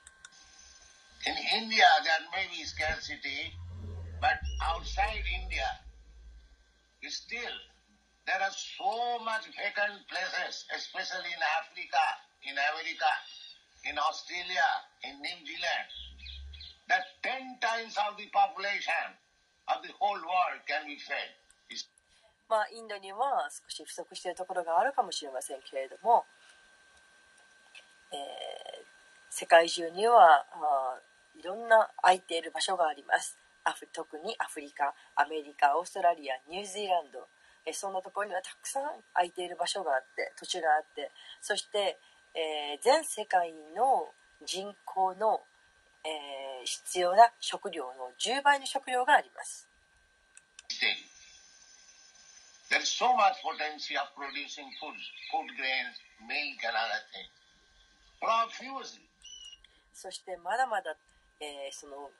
[SPEAKER 4] There are so much vacant places, especially in Africa, in America, in Australia, in New Zealand, that 10 times of the population of the whole world can be fed.
[SPEAKER 6] まあインドには少し不足しているところがあるかもしれませんけれども、えー世界中にはあいろんな空いている場所がありますアフ特にアフリカアメリカオーストラリアニュージーランド、そんなところにはたくさん空いている場所があって土地があってそして、えー、全世界の人口の、えー、必要な食料の10倍の食料があります。そしてまだまだ、えー、その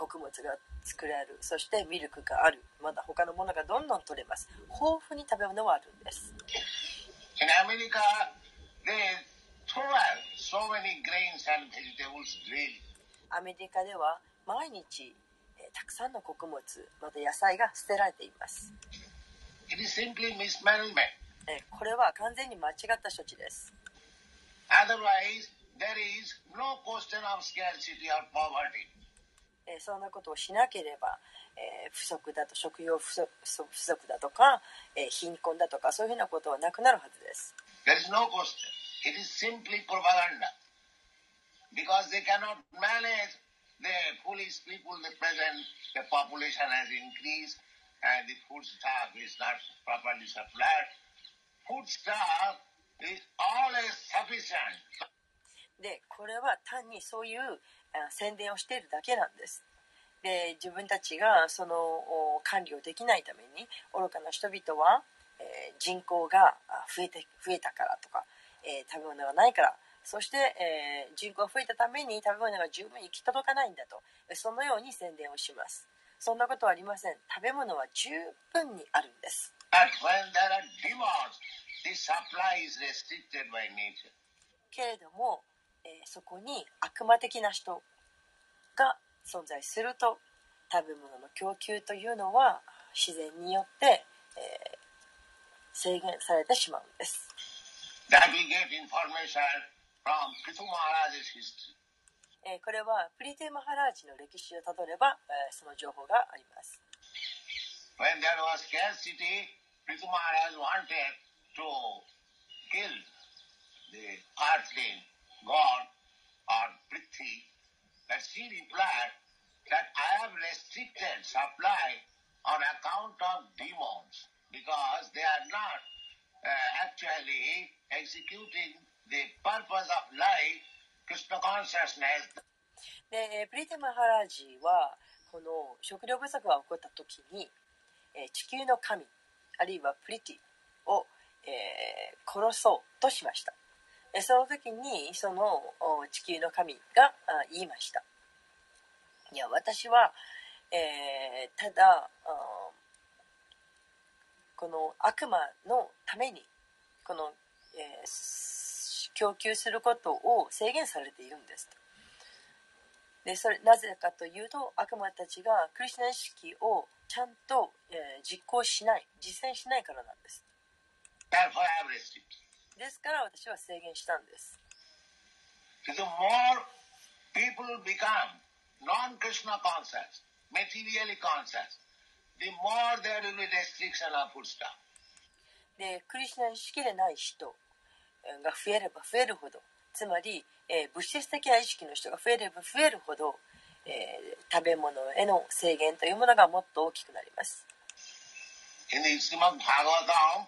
[SPEAKER 6] 穀物が作れる。そしてミルクがある。まだ他のものがどんどん取れます。豊富に食べ物はあるんです。
[SPEAKER 4] Many grains and vegetables daily.
[SPEAKER 6] アメリカでは毎日、えーたくさんの穀物また野菜が捨てられています、これは完全に間違った処置ですそんなことをしなければ、えー、不足だと食用不足,不足だとか、えー、貧困だとかそういうふうなことはなくなるはずです。でこれは単にそういうあ宣伝をしているだけなんです。で自分たちがそのお管理をできないために愚かな人々は、えー人口があ増えて増えたからとか、えー食べ物がないからそして、えー人口が増えたために食べ物が十分に行き届かないんだと。えーそのように宣伝をします。そんなことはありません。食べ物は十分にあるんです.けれども、そこに悪魔的な人が存在すると食べ物の供給というのは自然によって、制限されてしまうんです。え、これはプリティ・マハラージの歴史をたどれば、え、その情報があります。
[SPEAKER 4] When there. God or Prithvi. But she replied that I have restricted supply on account of demons because they are not uh, actually executing the purpose of life, Krishna consciousness,
[SPEAKER 6] で、プリテーマハラージはこの食料不足が起こった時に、えー地球の神あるいはプリティを、えー殺そうとしました。その時にその地球の神が言いました。いや私は、えーただこの悪魔のためにこの、えー供給することを制限されているんですと。でそれなぜかというと悪魔たちがクリスチャン意識をちゃんと、えー実行しない実践しないからなんですですから私は制限したんです
[SPEAKER 4] the more people become non-Krishna conscious, materially conscious, the more there will be restriction of food stuff.
[SPEAKER 6] でクリスチャン意識でない人えーが増えれば増えるほどつまり、えー物質的な意識の人が増えれば増えるほど、えー食べ物への制限というものがもっと大きくなります
[SPEAKER 4] In the Srimad Bhagavatam,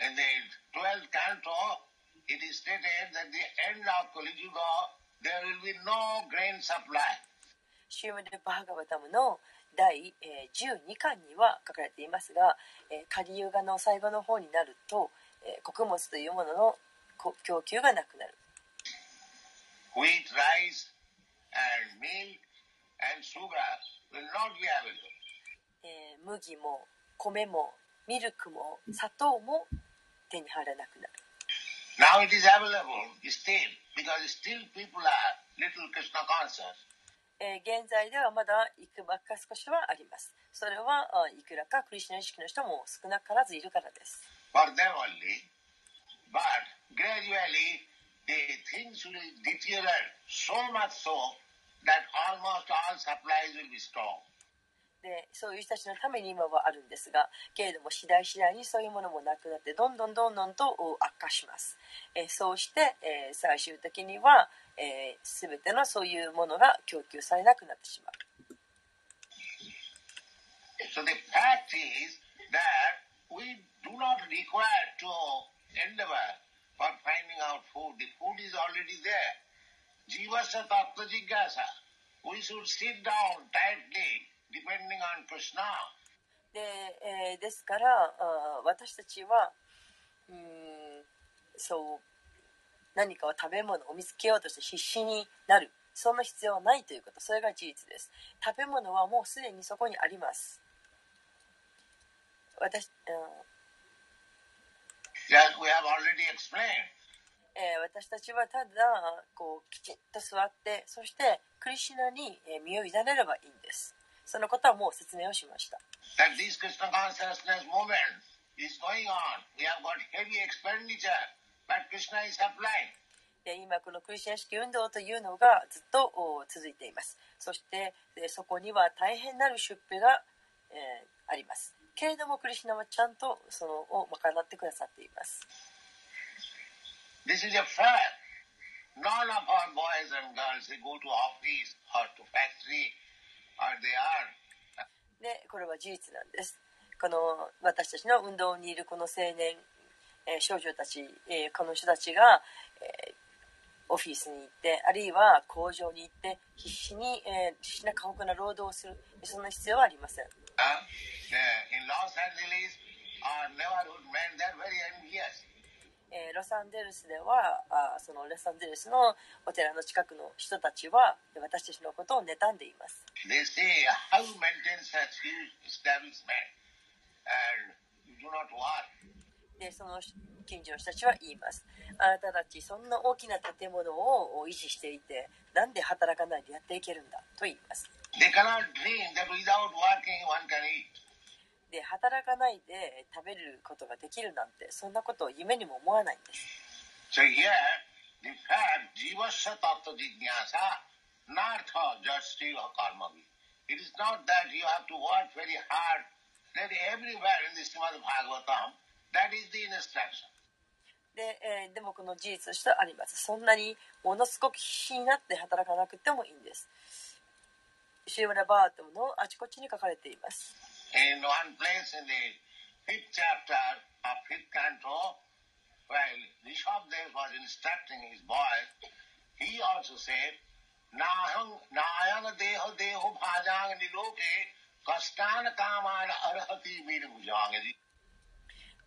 [SPEAKER 4] in the 12th canto, it is stated that the end of Kali Yuga, there will be no grain supply.
[SPEAKER 6] シュームル・バーガバタムの第、えー12巻には書かれていますが、えーカリユガの最後の方になると、えー穀物というもののこ供給がなくなる
[SPEAKER 4] Wheat, rice, and milk and sugar will not be available.
[SPEAKER 6] えー麦も米もミルクも砂糖も手に入らなくなる。現在ではまだいくばっか少しはあります。それはいくらかクリスチ意識の人も少なからずいるからです。でそういう人たちのために今はあるんですがけれども次第次第にそういうものもなくなってどんどんどんどんと悪化します、え、そうして、え、最終的には、えー、全てのそういうものが供給されなくなってしまう。
[SPEAKER 4] We should depending on Krishna.
[SPEAKER 6] で,、えーですからあー私たちはうーんそう何かを食べ物を見つけようとして必死になる。そんな必要はないということ。それが事実です。食べ物はもうすでにそこにあります。私、うん
[SPEAKER 4] we have already explained.
[SPEAKER 6] えー私たちはただこうきちんと座ってそしてクリシュナにえー身を委ねればいいんですそのことはもう説明をしました。今このクリスチャン式運動というのがずっと続いています。そしてそこには大変なる出費が、え、あります。けれどもクリスナはちゃんとそのを賄ってくださっています。
[SPEAKER 4] This is and girls go to office, hard to factory
[SPEAKER 6] でこれは事実なんです。この私たちの運動にいるこの青年、えー少女たち、えーこの人たちが、えーオフィスに行ってあるいは工場に行って必死に、えー必死な過酷な労働をする。そんな必要はありません。
[SPEAKER 4] Uh,
[SPEAKER 6] えー、ロサンゼルスではあそのロサンゼルスのお寺の近くの人たちは私たちのことを妬んでいます。でその近所の人たちは言います。あなたたちそんな大きな建物を維持していてなんで働かないでやっていけるんだと言います。で働かないで食べることができるなんてそんなことを夢にも思わないんです。で、えー、でもこの事実としてあります。そんなにものすごく必になって働かなくてもいいんです。あちこちに書かれています。
[SPEAKER 4] In one place in the fifth chapter of fifth canto, while Rishabdev was instructing his boys, he also said, Nahang nayana deho deho bhajang niloke kastana kamana arhati mir bhujangadi.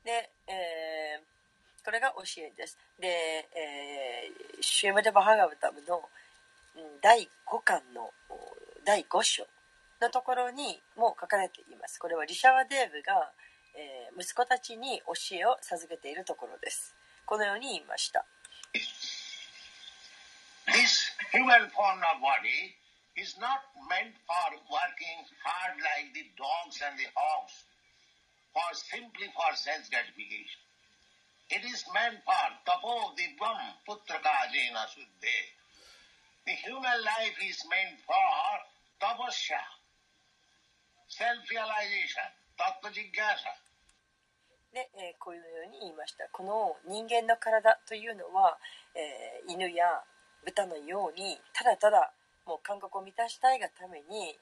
[SPEAKER 6] で、えーこれが教えですで、えーシューマラバハガブタムの第5巻の第5章のところにも書かれていますこれはリシャワデーブが、えー息子たちに教えを授けているところですこのように言いました
[SPEAKER 4] This human form of body is not meant for working hard like the dogs and the hogs, for simply for sense gratification. It is meant for tapo divam putraka jena suddhe. The human life is meant for tapasya, self-realization, tattva jigyasa.
[SPEAKER 6] で、えーこういうように言いました。この人間の体というのは、えー犬や豚のようにただただもう感覚を満たしたいがために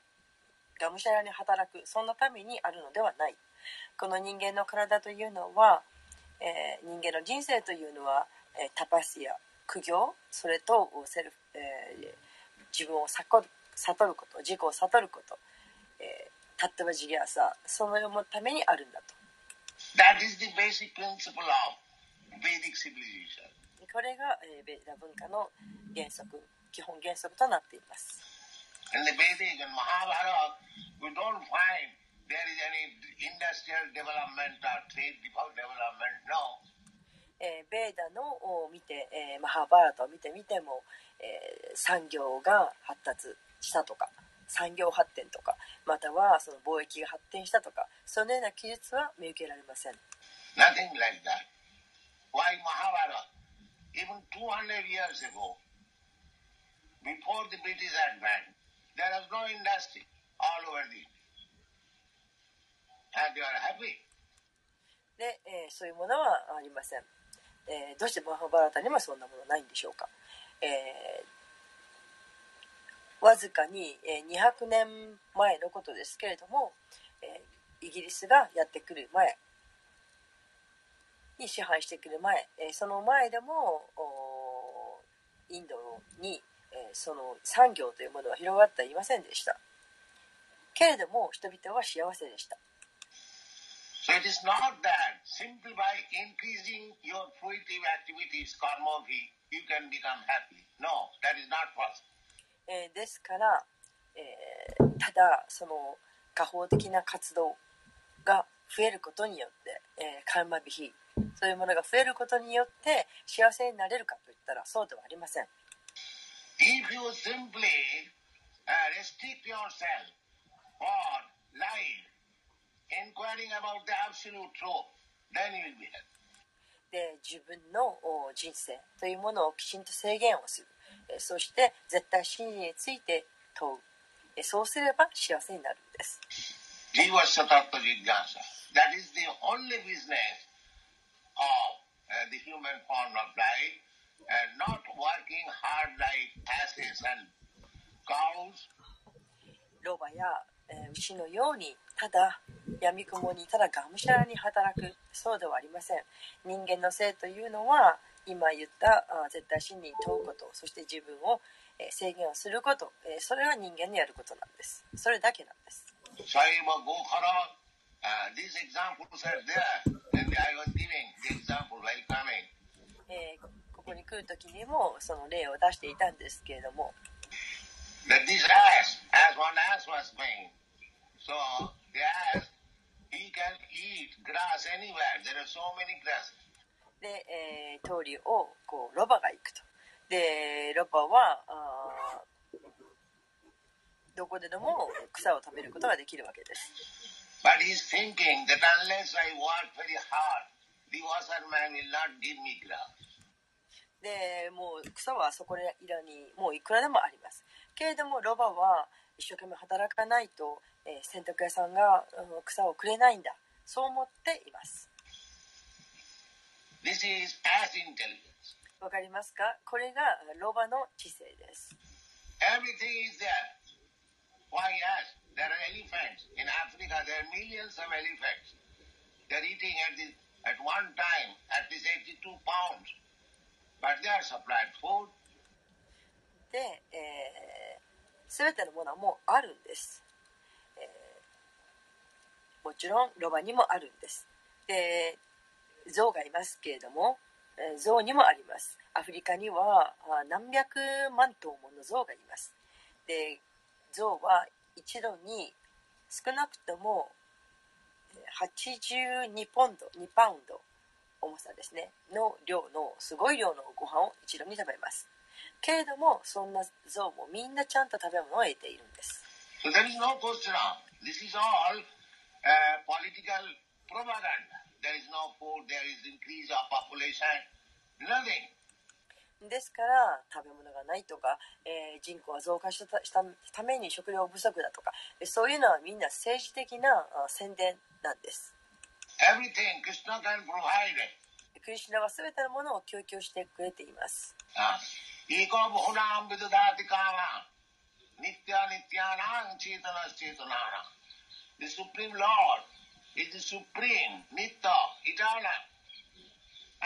[SPEAKER 6] がむしゃらに働くそんなためにあるのではない。この人間の体というのは、えー人間の人生というのは、えータパスや苦行それとセルフ、えー自分を悟る悟ること自己を悟ること、たっては次元さその世のためにあるんだと。これが、え、ベーダ文化の原則基本原則となっています。ベーダのを見て、え、マハーバーラを見てみても、え、産業が発達したとか。産業発展とかまたはその貿易が発展したとかそのような記述は見受けられません
[SPEAKER 4] Nothing like that. Why Mahabharata? Even 200 years ago, before the British advent, there was no industry all over the and they are happy.
[SPEAKER 6] で、えーそういうものはありません、えーどうしてマハーバーラタにもそんなものないんでしょうか、えーわずかに、200年前のことですけれども、イギリスがやってくる前に支配してくる前、その前でもインドに、その産業というものは広がっていませんでしたけれども人々は幸せでした
[SPEAKER 4] So it is not that simply by increasing your fruitive activities, karma, you can become happy. No, that is not possible.
[SPEAKER 6] えーですから、えーただその過法的な活動が増えることによって、えーカルマビヒそういうものが増えることによって幸せになれるかといったらそうではありません
[SPEAKER 4] If you simply uh, restrict yourself or lie, inquiring about the absolute truth, then you will be happy.
[SPEAKER 6] で自分のお人生というものをきちんと制限をするえーそして絶対真理について問う。そうすれば幸せになるんです。ロバや牛のようにただやみくもにただがむしゃらに働く。そうではありません。人間の性というのは今言った絶対真理に問うことそして自分を制限をすることそれは人間のやることなんです。それだけなんです。ここに来る時にもその例を出していたんですけれども。で、えー通りをこうロバが行くと。でロバはあーどこででも草を食べることができるわけです。
[SPEAKER 4] But he's thinking that unless I work very hard, the washerman will not give me grass.
[SPEAKER 6] でもう草はそこらにもういくらでもあります。けれどもロバは一生懸命働かないと、えー洗濯屋さんが、うん草をくれないんだ。そう思っています
[SPEAKER 4] This is ass intelligence.
[SPEAKER 6] わかりますかこれがロバの知性です
[SPEAKER 4] Everything is there. Why ass? There are elephants. In Africa, there are millions of elephants. They're eating at, the, at one time at least 82 pounds. But they are supplied food.
[SPEAKER 6] で、えー、全てのものはもうあるんです、えーもちろんロバにもあるんですで 象がいますけれどもえ象にもあります。アフリカには何百万頭もの象がいます。で象は一度に少なくとも82ポンド2パウンド重さですね。の量のすごい量のご飯を一度に食べます。けれどもそんな象もみんなちゃんと食べ物を得ているんです。
[SPEAKER 4] So there is no question this is all uh, propaganda. There is no food, there is increase of population, nothing.
[SPEAKER 6] ですから食べ物がないとか、えー、人口が増加した,したために食料不足だとかそういうのはみんな政治的な宣伝なんです。クリシナは全てのものを供給してくれています。
[SPEAKER 4] The Supreme Lord is the Supreme, Nitta, Eternal.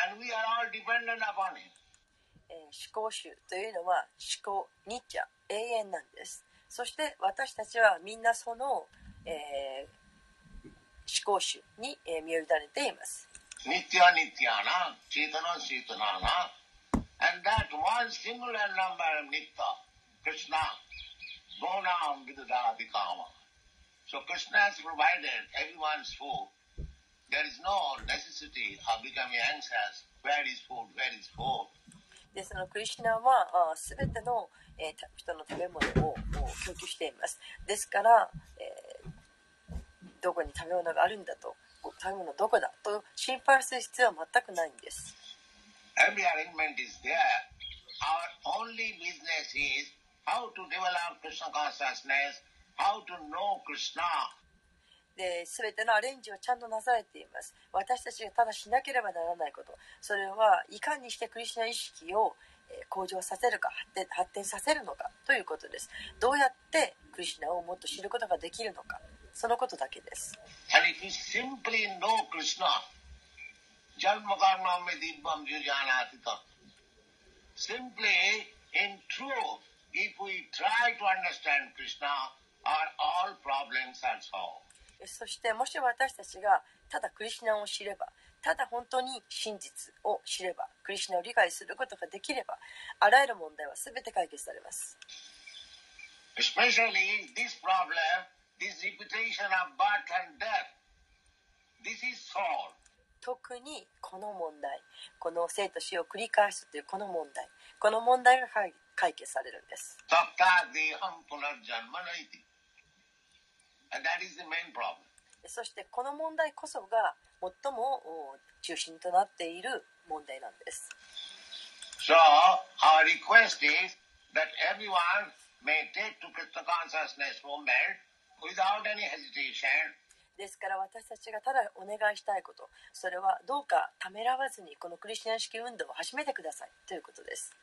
[SPEAKER 4] And we are all dependent upon Him.
[SPEAKER 6] えー思考集というのは思考ニッチャ永遠なんですそして私たちはみんなその、えー思考集に、えー身を委ねています
[SPEAKER 4] Nitya Nityanam, Chetana Chetanana. And that one singular number of Nitya, Krishna, Bhunam vidudati kama. So Krishna has provided everyone's food. There is no necessity of becoming anxious. Where is food? Where is food?
[SPEAKER 6] でそのクリシュナはあー全ての、えーた人の食べ物をを供給していますですから、えーどこに食べ物があるんだとこ食べ物どこだと心配する必要は全くないんです
[SPEAKER 4] Every arrangement is there. Our only business is how to develop Krishna consciousness, how to know Krishna,
[SPEAKER 6] で全てのアレンジをちゃんとなされています私たちがただしなければならないことそれはいかにしてクリシュナ意識を向上させるか発展発展させるのかということですどうやってクリシナをもっと知ることができるのかそのことだけです
[SPEAKER 4] And if we simply know Krishna, Janma Karma me Dibbam Yujanatita, Simply, in truth, if we try to understand Krishna, our all problems are solved.
[SPEAKER 6] そしてもし私たちがただクリシュナを知ればただ本当に真実を知ればクリシュナを理解することができればあらゆる問題は全て解決されます。
[SPEAKER 4] Especially this problem, this repetition of birth and death, this is solved.
[SPEAKER 6] 特にこの問題この生と死を繰り返すというこの問題この問題が解解決されるんです
[SPEAKER 4] punarjanma naiti. And that is the main problem.
[SPEAKER 6] そしてこの問題こそが最もお中心となっている問題なんです
[SPEAKER 4] So our request is that everyone may take to Krishna consciousness movement without any hesitation
[SPEAKER 6] ですから私たちがただお願いしたいことそれはどうかためらわずにこのクリスチャン式運動を始めてくださいということです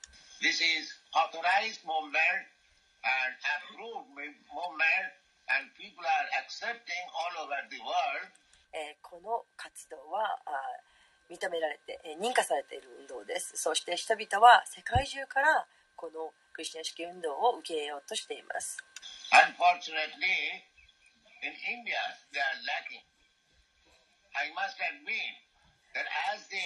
[SPEAKER 4] This is authorized movement and approved movement and people are accepting all over the world
[SPEAKER 6] えーこの活動はあー認められて、えー認可されている運動ですそして人々は世界中からこのクリスチャン式運動を受け入れようとしています
[SPEAKER 4] Unfortunately, in India, they are lacking. I must admit that as the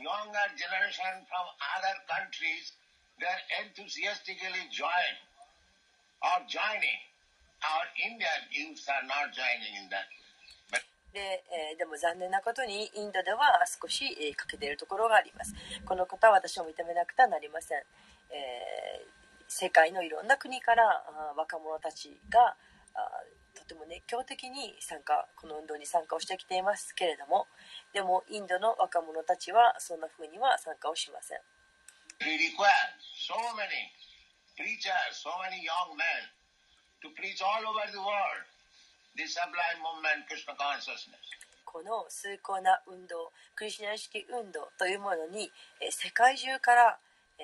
[SPEAKER 4] younger generation from other countries, they are enthusiastically join or joining.
[SPEAKER 6] で,、えーでも残念なことにインドでは少し、えー欠けているところがあります。このことは私も認めなくてはなりません、えー世界のいろんな国からあー若者たちがあーとても熱狂的に参加この運動に参加をしてきていますけれどもでもインドの若者たちはそんな風には参加をしません。
[SPEAKER 4] We require so many preachers, so many young men to preach all over the world the sublime movement Krishna consciousness.
[SPEAKER 6] この崇高な運動クリシュナ意識運動というものに、えー世界中から、え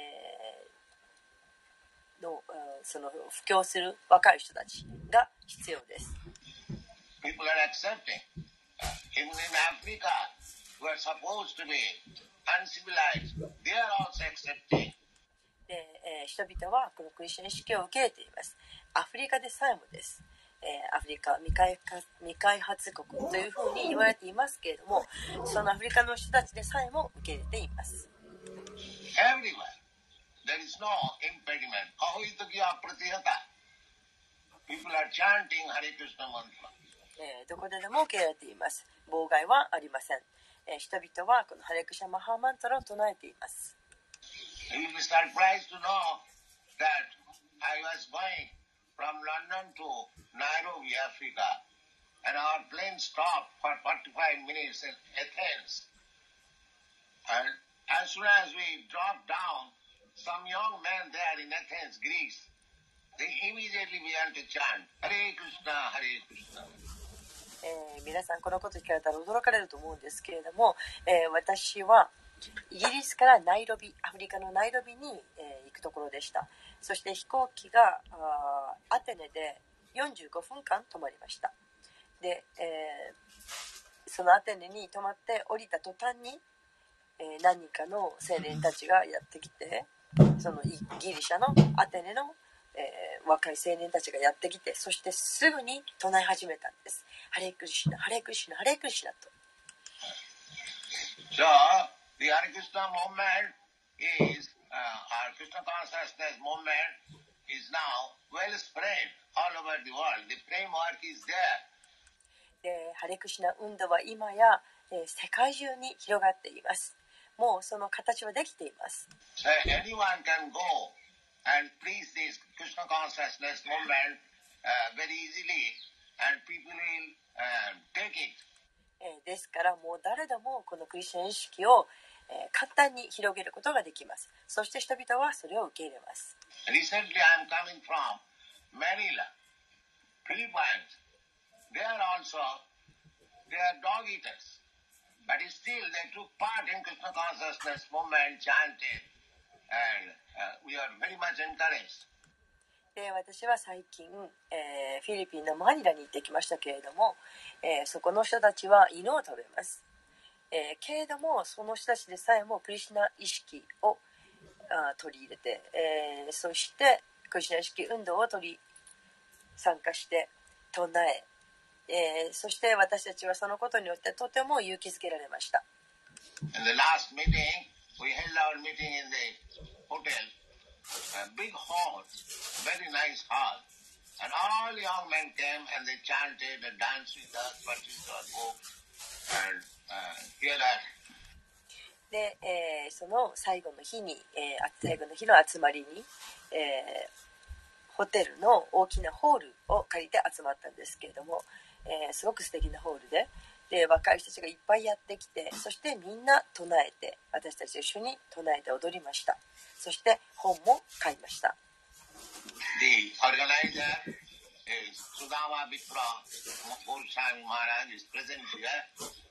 [SPEAKER 6] ーのうんその布教する若い人たちが必要です
[SPEAKER 4] People are accepting. Even in Africa, who are supposed to be uncivilized, they are also accepting.
[SPEAKER 6] で、えー人々はこのクリスチャン意識を受け入れていますアフリカでさえもです、えー、アフリカ未開,未開発国というふうに言われていますけれどもそのアフリカの人たちでさえも受け入れています。どこででも受け入れています。妨害はありません。人々はこのハレクシャ・マハーマントラを唱えています。
[SPEAKER 4] えー、from London to Nairobi, Africa, and our plane stopped for 45 minutes in Athens. And as soon as we dropped down, some young men there in Athens, Greece, they immediately began to chant, Hare Krishna, Hare Krishna.
[SPEAKER 6] えー皆さんこのこと聞かれたら驚かれると思うんですけれども、えー私はイギリスからナイロビアフリカのナイロビに、えー行くところでしたそして飛行機がアテネで45分間止まりました。で、えーそのアテネに泊まって降りた途端に、えー何人かの青年たちがやってきてそのギリシャのアテネの、えー若い青年たちがやってきてそしてすぐに唱え始めたんです。ハレクリシナハレクリシナハレクリシナと。
[SPEAKER 4] So, the Hare Krishna movement is, our Krishna consciousness movement is now well spread all over the world. The framework is there.
[SPEAKER 6] でハレクシュナ運動は今や、えー世界中に広がっていますもうその形はできています
[SPEAKER 4] So anyone can go and preach this Krishna consciousness movement uh, very easily and people will uh, take it.
[SPEAKER 6] えーですからもう誰でもこのクリスチャン意識を、えー簡単に広げることができますそして人々はそれを受け入れます
[SPEAKER 4] Recently I am coming from Manila, Philippines. They are also, they are dog eaters. But still they took part in Krishna consciousness movement, chanted, and uh, we are very much encouraged.
[SPEAKER 6] で私は最近、えーフィリピンのマニラに行ってきましたけれども、えーそこの人たちは犬を食べます、えーけれどもその人たちでさえもクリシナ意識をあ取り入れて、えーそしてクリシナ意識運動を取り参加して唱ええーそして私たちはそのことによってとても勇気づけられました。
[SPEAKER 4] And
[SPEAKER 6] で、えーその最後の日に、えー最後の日の集まりに、えーホテルの大きなホールを借りて集まったんですけれども、えーすごく素敵なホールでで若い人たちがいっぱいやってきてそしてみんな唱えて私たちと一緒に唱えて踊りました。そして本も買いました。
[SPEAKER 4] The organizer is Sudama Vipra Goswami Maharaj is present here.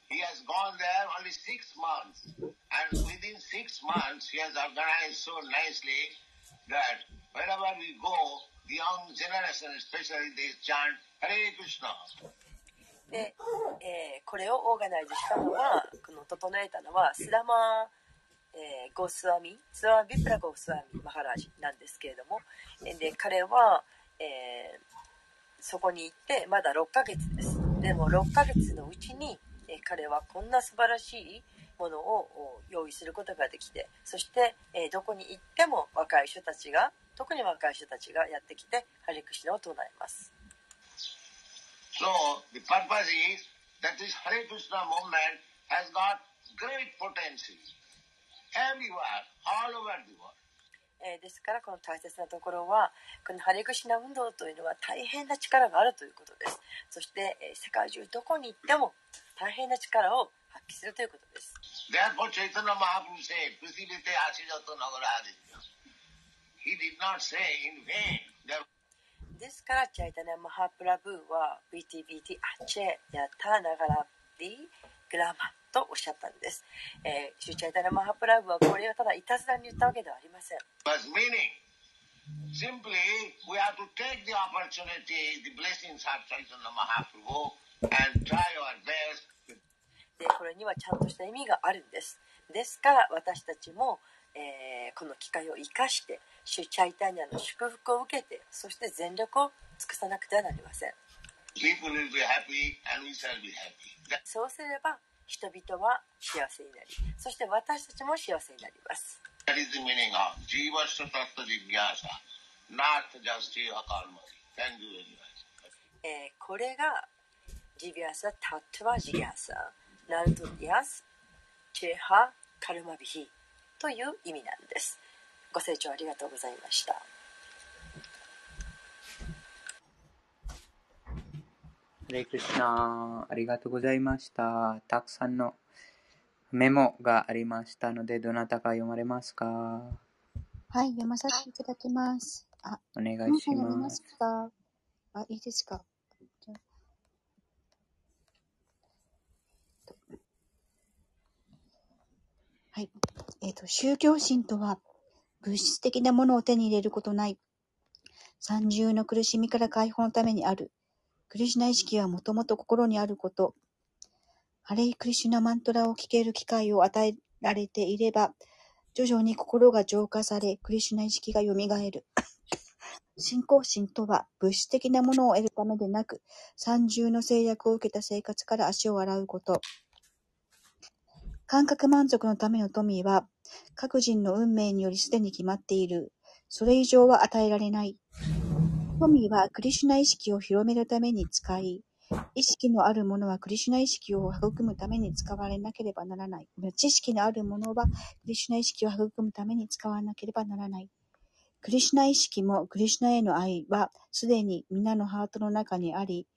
[SPEAKER 4] He has gone there only six months. And within six months, he has organized so nicely that wherever we go, the young generation especially, they chant Hare Krishna.
[SPEAKER 6] で、えーこれをオーガナイズしたのはこの整えたのはスダマー、えーゴスワミスダマビプラゴスワミマハラジなんですけれどもで彼は、えーそこに行ってまだ6ヶ月です。でも6ヶ月のうちに、え彼はこんな素晴らしいものを用意することができてそして、えどこに行っても若い人たちが特に若い人たちがやってきてハレクシナを唱えます。
[SPEAKER 4] So the purpose is that this Hare Krishna movement has got great potential. Everywhere, all over the world.
[SPEAKER 6] えーですからこの大切なところはこのハレクシナ運動というのは大変な力があるということですそして、えー世界中どこに行っても大変な力を発揮するということです
[SPEAKER 4] Therefore Chaitanya Mahaprabhu said, Prisivite Asijato Nagaraditya. He did not say in vain. There
[SPEAKER 6] ですからチャイタナ・マハプラブーは VTVT アチェヤタナガラディグラマとおっしゃったんです、えー、シュチャイタナ・マハプラブーはこれをただいたずらに言ったわけではありません
[SPEAKER 4] was meaning. Simply, we have to take the opportunity, the blessings of Chaitanya Mahaprabhu, and try our best.
[SPEAKER 6] でこれにはちゃんとした意味があるんです。ですから私たちも、えー、この機会を生かして、シュチャイタニアの祝福を受けて、そして全力を尽くさなくてはなりません。そうすれば人々は幸せになり、そして私たちも幸せになります。
[SPEAKER 4] That is the meaning of Jivasya Tattva Jigyasa, not just Jiva Karma. Thank you very much.
[SPEAKER 6] えーこれがジビアサ・タトゥワ・ジギャサナルトディアス・チェハ・カルマビヒという意味なんですご清聴ありがとうございました
[SPEAKER 1] ハレイクリシナありがとうございました。たくさんのメモがありましたので、どなたか読まれますか？
[SPEAKER 3] はい、読まさせていただきます。あ、
[SPEAKER 1] お願いし
[SPEAKER 3] 読みます
[SPEAKER 1] ます。
[SPEAKER 3] か？あ、いいですか？じゃあはい。えっ、と、宗教心とは、物質的なものを手に入れることない。三重の苦しみから解放のためにある。クリシュナ意識はもともと心にあること。ハレイクリシュナマントラを聞ける機会を与えられていれば、徐々に心が浄化され、クリシュナ意識が蘇る。信仰心とは物質的なものを得るためでなく、三重の制約を受けた生活から足を洗うこと。感覚満足のための富は、各人の運命によりすでに決まっている。それ以上は与えられない。富はクリシュナ意識を広めるために使い、意識のあるものはクリシュナ意識を育むために使われなければならない。知識のあるものはクリシュナ意識を育むために使わなければならない。クリシュナ意識もクリシュナへの愛はすでに皆のハートの中にあり、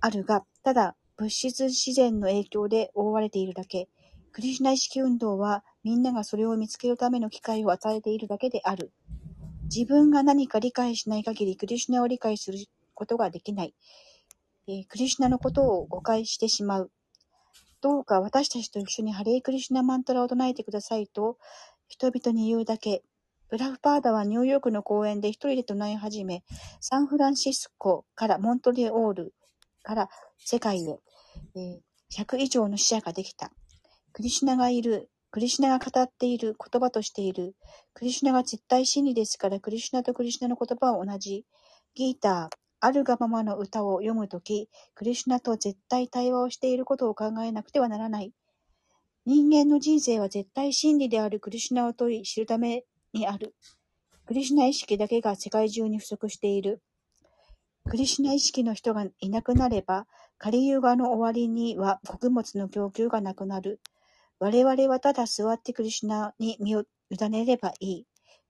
[SPEAKER 3] あるが、ただ物質自然の影響で覆われているだけ。クリシュナ意識運動はみんながそれを見つけるための機会を与えているだけである。自分が何か理解しない限りクリシュナを理解することができない。えークリシュナのことを誤解してしまう。どうか私たちと一緒にハレイクリシュナマントラを唱えてくださいと人々に言うだけ。ブラフパーダはニューヨークの公園で一人で唱え始め、サンフランシスコからモントレオールから世界へ、えー100以上の死者ができた。クリシュナがいる。クリシュナが語っている言葉としている。クリシュナが絶対真理ですから、クリシュナとクリシュナの言葉は同じ。ギーター、あるがままの歌を読むとき、クリシュナと絶対対話をしていることを考えなくてはならない。人間の人生は絶対真理であるクリシュナを問い知るためにある。クリシュナ意識だけが世界中に不足している。クリシュナ意識の人がいなくなれば、カリユガの終わりには穀物の供給がなくなる。我々はただ座ってクリシュナに身を委ねればいい。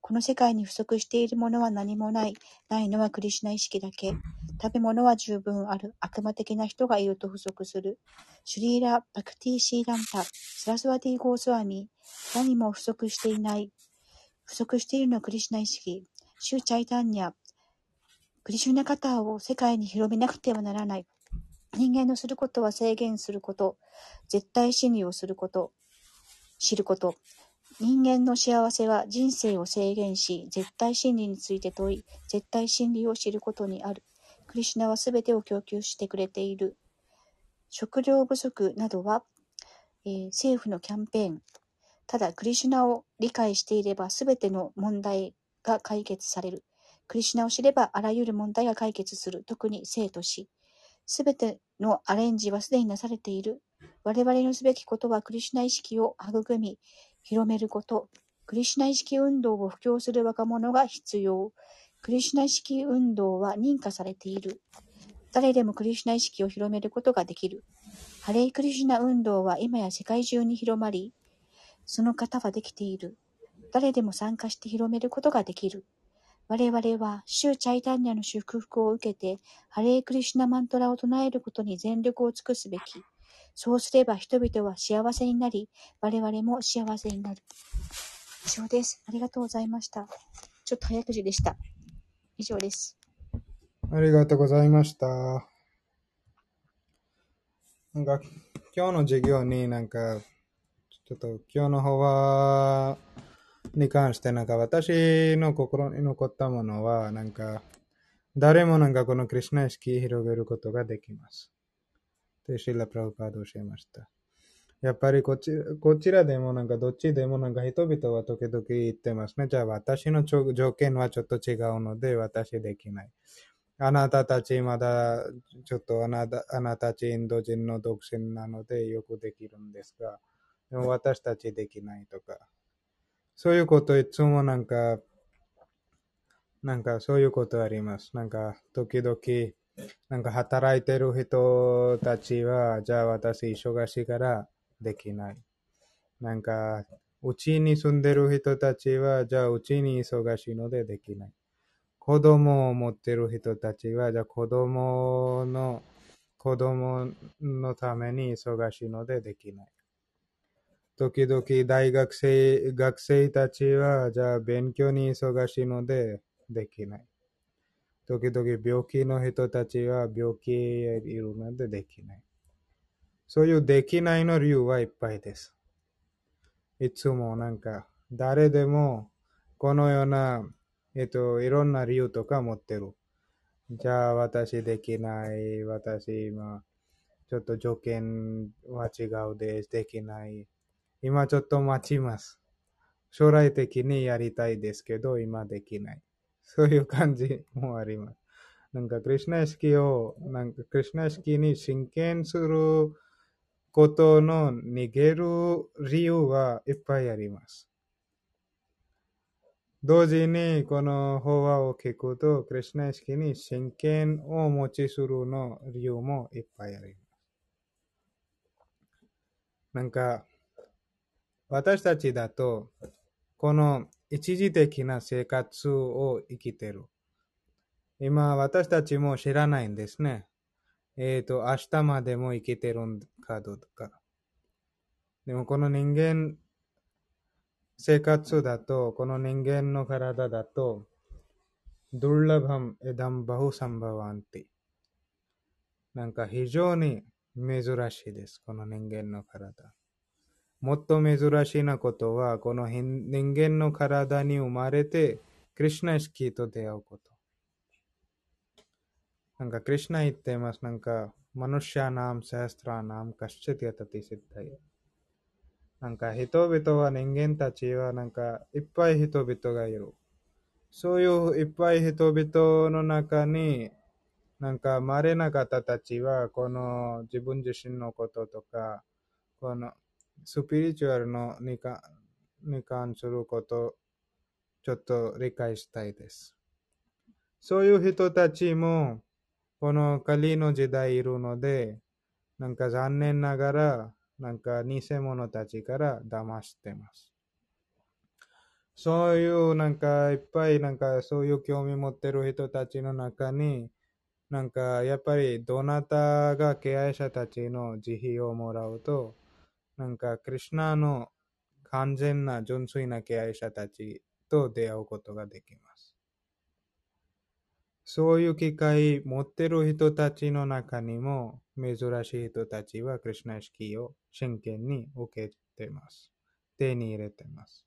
[SPEAKER 3] この世界に不足しているものは何もない。ないのはクリシュナ意識だけ。食べ物は十分ある。悪魔的な人がいると不足する。シュリーラ・バクティ・シーランタ、スラスワティ・ゴースワミ。何も不足していない。不足しているのはクリシュナ意識。シューチャイタンニャ。クリシュナ方を世界に広めなくてはならない。人間のすることは制限すること。絶対真理をすること。知ること。人間の幸せは人生を制限し、絶対真理について問い、絶対真理を知ることにある。クリシュナはすべてを供給してくれている。食料不足などは、えー、政府のキャンペーン。ただ、クリシュナを理解していれば、すべての問題が解決される。クリシュナを知ればあらゆる問題が解決する。特に生と死。すべてのアレンジはすでになされている。我々のすべきことはクリシュナ意識を育み、広めること。クリシュナ意識運動を布教する若者が必要。クリシュナ意識運動は認可されている。誰でもクリシュナ意識を広めることができる。ハレイクリシュナ運動は今や世界中に広まり、その方はできている。誰でも参加して広めることができる。我々は、シューチャイタンニャの祝福を受けて、ハレークリシュナマントラを唱えることに全力を尽くすべき。そうすれば人々は幸せになり、我々も幸せになる。以上です。ありがとうございました。ちょっと早口でした。以上です。
[SPEAKER 7] ありがとうございました。なんか、今日の授業になんか、ちょっと今日の方は、に関してなんか私の心に残ったものはなんか誰もなんかこのクリュナ意識広げることができます。とシーラ・プラウパードおっしゃいました。やっぱりこちこちらでもなんかどっちでもなんか人々は時々言ってますね。じゃあ私の条件はちょっと違うので私できない。あなたたちまだちょっとあなたあなたたちインド人の独身なのでよくできるんですが、でも私たちできないとか、そういうこといつもなんか、なんかそういうことあります。なんか時々、なんか働いてる人たちは、じゃあ私忙しいからできない。なんか、うちに住んでる人たちは、じゃあうちに忙しいのでできない。子供を持ってる人たちは、じゃあ子供の、子供のために忙しいのでできない。時々大学生、学生たちは、じゃあ勉強に忙しいのでできない。時々病気の人たちは病気いるのでできない。そういうできないの理由はいっぱいです。いつもなんか、誰でもこのような、えっと、いろんな理由とか持ってる。じゃあ私できない。私今、ちょっと条件は違うです。できない。今ちょっと待ちます。将来的にやりたいですけど、今できない。そういう感じもあります。なんか、クリュナ意識を、なんか、クリュナ意識に真剣することの逃げる理由はいっぱいあります。同時に、この法話を聞くと、クリュナ意識に真剣を持ちするの理由もいっぱいあります。なんか、私たちだと、この一時的な生活を生きてる。今、私たちも知らないんですね。えっ、ー、と、明日までも生きてるんかどうか。でも、この人間、生活だと、この人間の体だと、ドゥルラバムエダンバフサンバワンティ。なんか非常に珍しいです。この人間の体。もっと珍しいなことは、この人間の体に生まれて、クリュナ意識と出会うこと。なんか、クリュナ言ってます。なんか、マヌシャナム、サストラナム、カシチティアタティシッタイ。なんか、人々は人間たちは、なんか、いっぱい人々がいる。そういういっぱい人々の中に、なんか、稀な方たちは、この自分自身のこととか、このスピリチュアルのにかに関すること、ちょっと理解したいです。そういう人たちも、このカリの時代いるので、なんか残念ながら、なんか偽物たちから騙してます。そういうなんかいっぱいなんかそういう興味持ってる人たちの中に、なんかやっぱりどなたが敬愛者たちの慈悲をもらうと、なんかクリュナの完全な純粋な敬愛者たちと出会うことができます。そういう機会持ってる人たちの中にも珍しい人たちはクリュナ意識を真剣に受けてます。手に入れてます。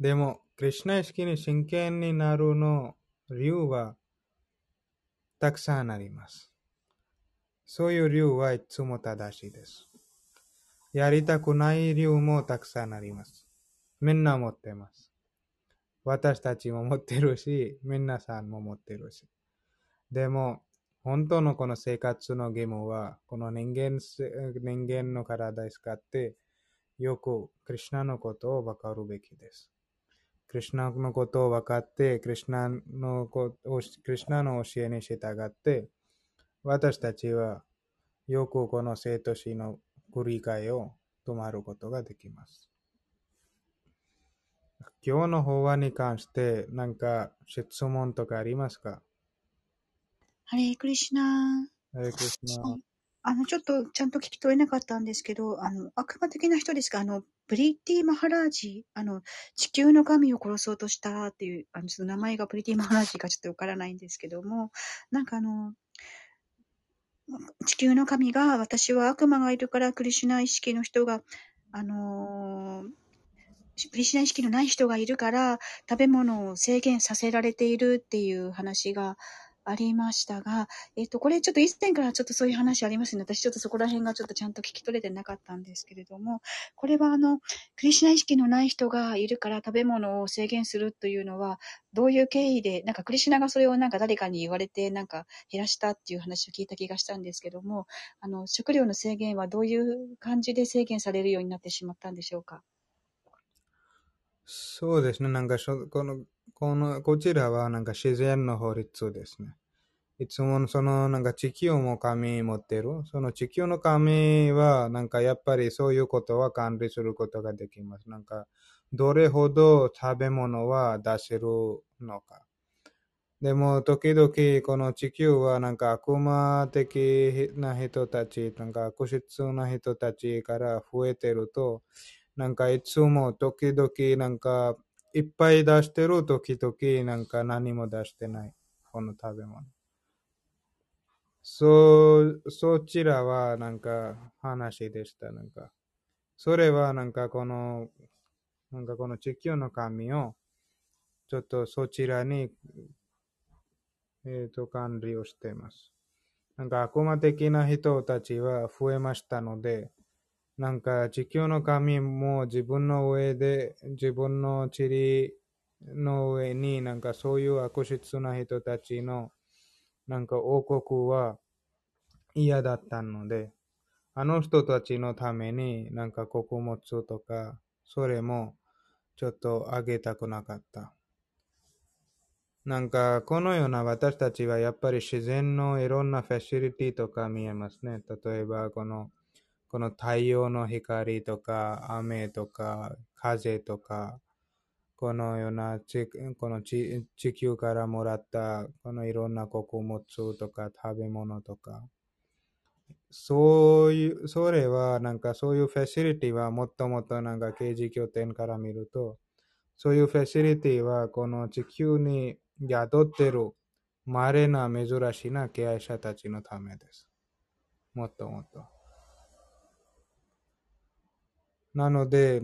[SPEAKER 7] でも、クリュナ意識に真剣になるの理由はたくさんあります。そういう理由はいつも正しいです。やりたくない理由もたくさんあります。みんな持ってます。私たちも持ってるし、皆さんも持ってるし。でも、本当のこの生活の義務は、この人間人間の体を使って、よくクリュナのことを分かるべきです。クリュナのことを分かって、クリュナのこクリュナの教えに従って、私たちはよくこの生と死の繰り返を止まることができます。今日の法話に関して何か質問とかありますか？
[SPEAKER 3] ハレークリシュナ
[SPEAKER 7] ハレクリシュナ
[SPEAKER 3] あの、ちょっとちゃんと聞き取れなかったんですけど、あの、悪魔的な人ですか？あの、ブリティ・マハラージ、あの、地球の神を殺そうとしたっていう、あの、ちょっと名前がブリティ・マハラージかちょっとわからないんですけども、なんかあの、地球の神が、私は悪魔がいるから、クリシュナ意識の人が、あのークリシュナ意識のない人がいるから、食べ物を制限させられているっていう話がありましたが、えっと、これちょっと以前からちょっとそういう話ありますね。私ちょっとそこら辺がちょっとちゃんと聞き取れてなかったんですけれども、これはあの、クリシナ意識のない人がいるから食べ物を制限するというのは、どういう経緯で、なんかクリシナがそれをなんか誰かに言われて、なんか減らしたっていう話を聞いた気がしたんですけども、あの、食料の制限はどういう感じで制限されるようになってしまったんでしょうか？
[SPEAKER 7] そうですね。なんかしょこの、この、こちらはなんか自然の法律ですね。いつもそのなんか地球も神持ってる。その地球の神はなんかやっぱりそういうことは管理することができます。なんかどれほど食べ物は出せるのか。でも時々この地球はなんか悪魔的な人たち、なんか悪質な人たちから増えてると、なんかいつも時々なんかいっぱい出してる時々なんか何も出してない。この食べ物。そ、そちらはなんか話でした。なんか、それはなんかこの、なんかこの地球の神を、ちょっとそちらに、えっ、と、管理をしています。なんか悪魔的な人たちは増えましたので、なんか地球の神も自分の上で、自分の塵の上になんかそういう悪質な人たちのなんか王国は嫌だったので、あの人たちのためになんか穀物とか、それもちょっとあげたくなかった。なんかこのような私たちはやっぱり自然のいろんなフェシリティとか見えますね。例えばこのこの太陽の光とか雨とか風とかこのようなこの地地球からもらったこのいろんな穀物とか食べ物とかそういう、それはなんかそういうフェシリティはもっともっとなんか刑事拠点から見るとそういうフェシリティはこの地球に宿ってる稀な珍しいな敬愛者たちのためです。もっともっと。なので、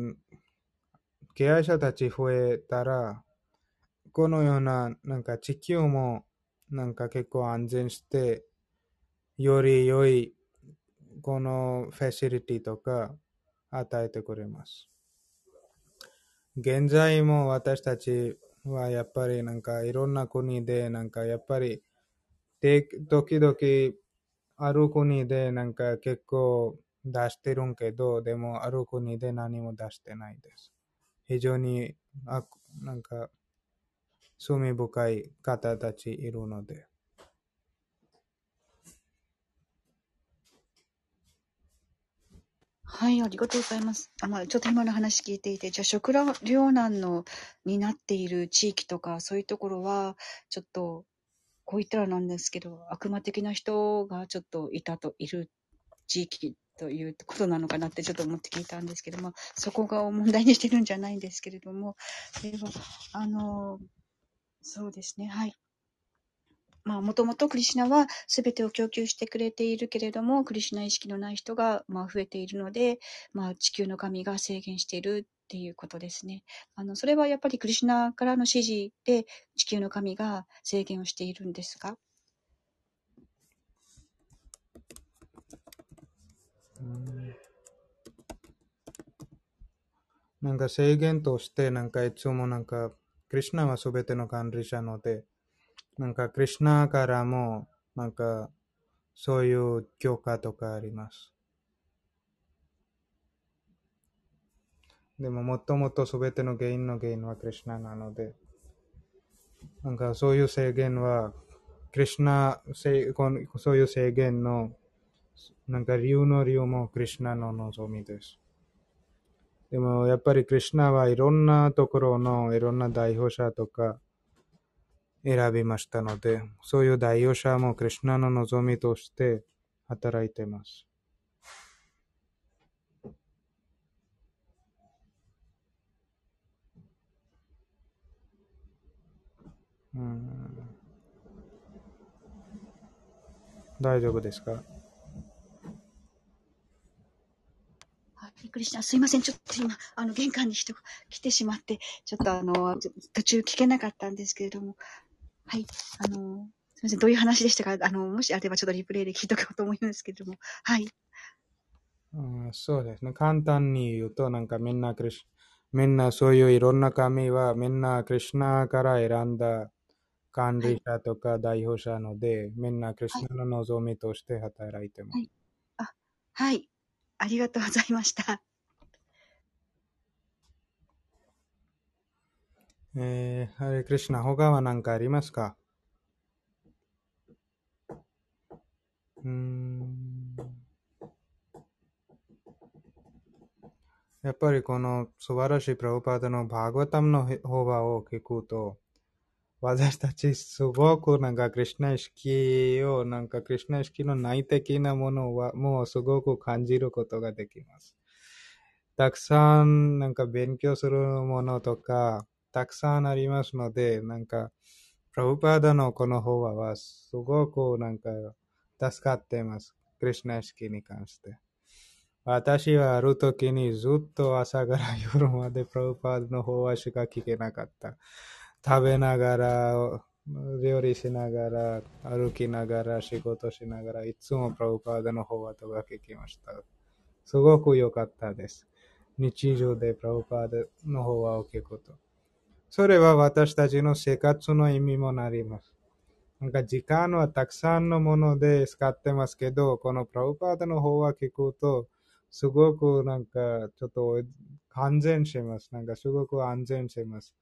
[SPEAKER 7] 敬愛者たち増えたら、このような、なんか地球も、なんか結構安全して、より良い、このフェシリティとか与えてくれます。現在も私たちはやっぱりなんかいろんな国で、なんかやっぱり、時々ある国でなんか結構出してるんけど、でもある国で何も出してないです。非常に、あなんか、罪深い方たちいるので。
[SPEAKER 3] はい、ありがとうございます。あまあ、ちょっと今の話聞いていて、じゃあ食糧難のになっている地域とか、そういうところは、ちょっと、こう言ったらなんですけど、悪魔的な人がちょっといたと、いる地域ということなのかなってちょっと思って聞いたんですけども、そこが問題にしてるんじゃないんですけれども、では、あの、そうですね、はい。まあ、もともとクリシナは全てを供給してくれているけれども、クリシナ意識のない人が、まあ、増えているので、まあ、地球の神が制限しているっていうことですね。あの、それはやっぱりクリシナからの指示で地球の神が制限をしているんですか
[SPEAKER 7] なんか制限として、なんかいつもなんか、クリシナは全ての管理者ので、なんか、クリュナからも、なんか、そういう教科とかあります。でも、もともとすべての原因の原因はクリュナなので、なんかそういう制限は、クリュナ、そういう制限の、なんか理由の理由もクリュナの望みです。でも、やっぱりクリュナはいろんなところのいろんな代表者とか、選びましたので、そういう代表者もクリュナの望みとして働いています。うん大丈夫ですか
[SPEAKER 3] びっくりした。すいません。ちょっと今、あの、玄関に人が来てしまって、ちょっとあの、途中聞けなかったんですけれども、はい。あの、すみません。どういう話でしたか？あの、もしあればちょっとリプレイで聞いとこうと思いますけれども。はい。
[SPEAKER 7] うん、そうですね。簡単に言うと、なんかみんなクリス、みんなそういういろんな神はみんなクリュナから選んだ管理者とか代表者ので、はい、みんなクリュナの望みとして働いてます。はい。
[SPEAKER 3] あ、はい。ありがとうございました。
[SPEAKER 7] えー、ハレクリシナ、他は何かありますか？うん。やっぱりこの素晴らしいプラブパーダのバーガタムの法話を聞くと、私たちすごくなんかクリュナ意識を、なんかクリュナ意識の内的なものはもうすごく感じることができます。たくさんなんか勉強するものとか、たくさんありますので、なんか、プラブパーダのこの法話はすごくなんか助かっています。クリシナ式に関して。私はある時にずっと朝から夜までプラブパーダの法話しか聞けなかった。食べながら、料理しながら、歩きながら、仕事しながら、いつもプラブパーダの法話とか聞きました。すごく良かったです。日常でプラブパーダの法話を聞くと。それは私たちの生活の意味もなります。なんか時間はたくさんのもので使ってますけど、このプラブパーダの方は聞くと、すごくなんかちょっと安全します。なんかすごく安全します。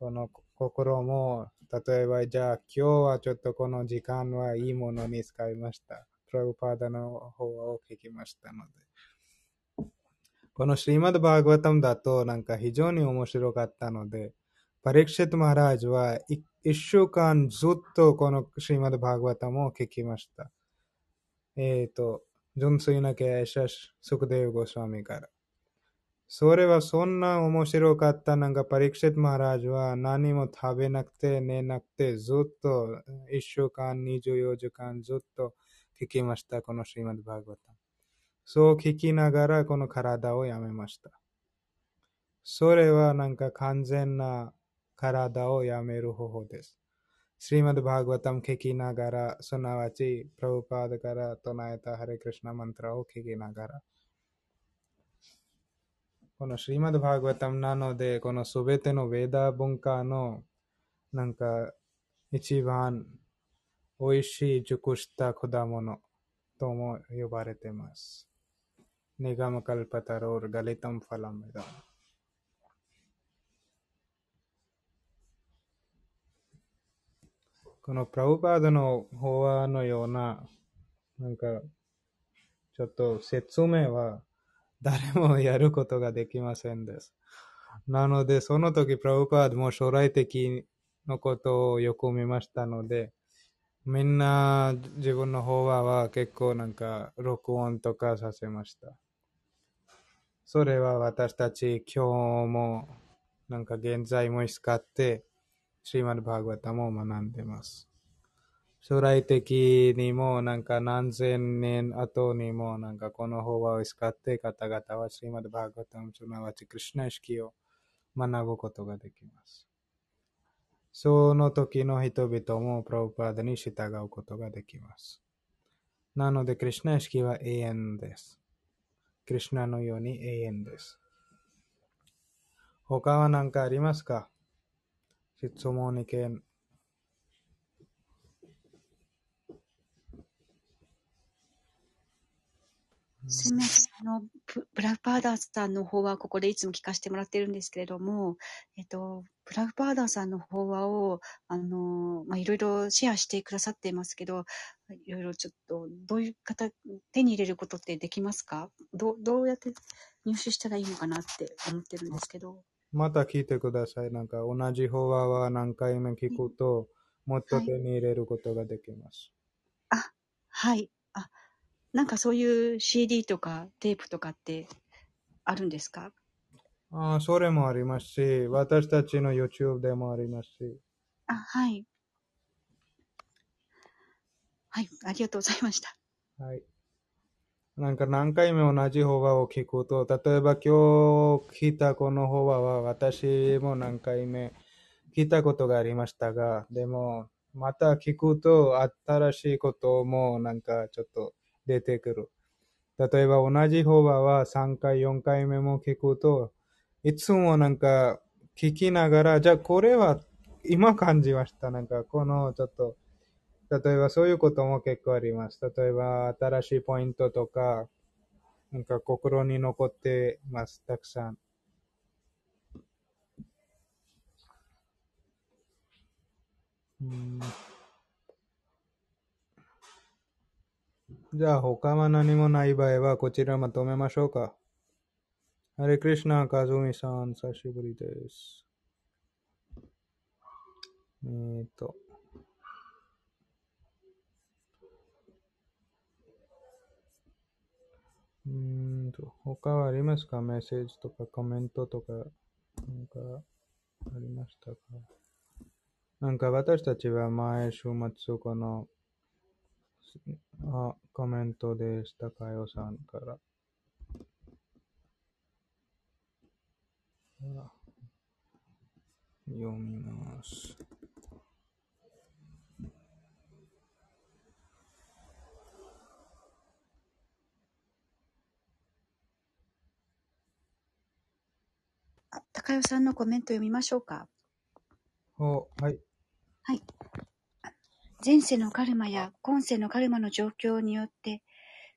[SPEAKER 7] この心も、例えばじゃあ今日はちょっとこの時間はいいものに使いました。プラブパーダの方を聞きましたので。このシリマドバーグワタムだとなんか非常に面白かったので、パリクシェット・マラージは一週間ずっとこのシーマド・バーグワタムを聞きました。えっ、ー、と、純粋な経営者、スクデウ・ゴスワミから。それはそんな面白かった。なんかパリクシェト・マラージは何も食べなくて寝なくてずっと一週間24時間ずっと聞きました。このシーマド・バーグタ。そう聞きながらこの体をやめました。それはなんか完全な体をやめる方法です。スリマド・バーグワタム聞きながら、すなわち、プラブパードから唱えたハレクリシナマントラを聞きながら、このスリマド・バーグワタムなので、このすべてのヴェダ文化の、なんか、一番美味しい熟した果物とも呼ばれています。ネガムカルパタロール、ガリタムファラメダ。このプラブパードの法話のような、なんか、ちょっと説明は誰もやることができませんです。なので、その時、プラブパードも将来的のことをよく見ましたので、みんな自分の方は結構なんか録音とかさせました。それは私たち今日もなんか現在も使ってシーマルバーグワタも学んでます。将来的にもなんか何千年後にもなんかこの法話を使って方々はシーマルバーグワタムすなわちクリュナ意識を学ぶことができます。その時の人々もプロパーダに従うことができます。なので、クリュナ意識は永遠です。クリュナのように永遠です。他は何かありますか？質問に
[SPEAKER 3] すみません。あの、ブラフパーダーさんの方はここでいつも聞かせてもらってるんですけれども、えっと、ブラフパーダーさんの法話を、あの、まあ、いろいろシェアしてくださっていますけど、いろいろちょっと、どういう方、手に入れることってできますか？どどうやって入手したらいいのかなって思ってるんですけど。
[SPEAKER 7] また聞いてください。なんか同じ法話は何回目聞くと、もっと手に入れることができます。
[SPEAKER 3] はい、あ、はい。あ、なんかそういう CD とかテープとかってあるんですか？
[SPEAKER 7] あそれもありますし、私たちの YouTube でもありますし。
[SPEAKER 3] あ、はい。はい、ありがとうございました。
[SPEAKER 7] はい。なんか何回も同じ法話を聞くと、例えば今日聞いたこの法話は私も何回目聞いたことがありましたが、でもまた聞くと新しいこともなんかちょっと出てくる。例えば同じ法話は3回、4回目も聞くと、いつもなんか聞きながら、じゃあこれは今感じました。なんかこのちょっと、例えばそういうことも結構あります。例えば新しいポイントとか、なんか心に残ってます。たくさん。うんじゃあ他は何もない場合はこちらまとめましょうか。ハレクリシナ、カズミさん、久しぶりです。えーと。うんと、他はありますか？メッセージとかコメントとか、なんかありましたか？なんか私たちは前週末この、コメントでした。かよさんから。読みます。
[SPEAKER 3] あ、高代さんのコメント読みましょうか。
[SPEAKER 7] お、はい。
[SPEAKER 3] はい。前世のカルマや今世のカルマの状況によって、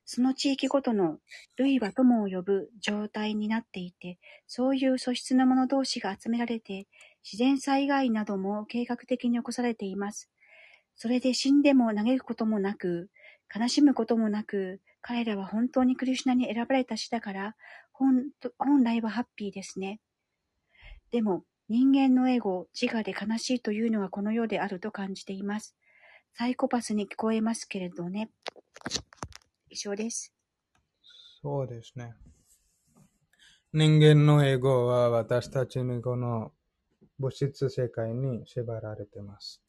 [SPEAKER 3] その地域ごとの類は友を呼ぶ状態になっていて、そういう素質の者同士が集められて、自然災害なども計画的に起こされています。それで死んでも嘆くこともなく、悲しむこともなく、彼らは本当にクリュシナに選ばれた死だから、本本来はハッピーですね。でも、人間のエゴ、自我で悲しいというのがこの世であると感じています。サイコパスに聞こえますけれどね。以上です。
[SPEAKER 7] そうですね。人間のエゴは私たちにこの物質世界に縛られてます。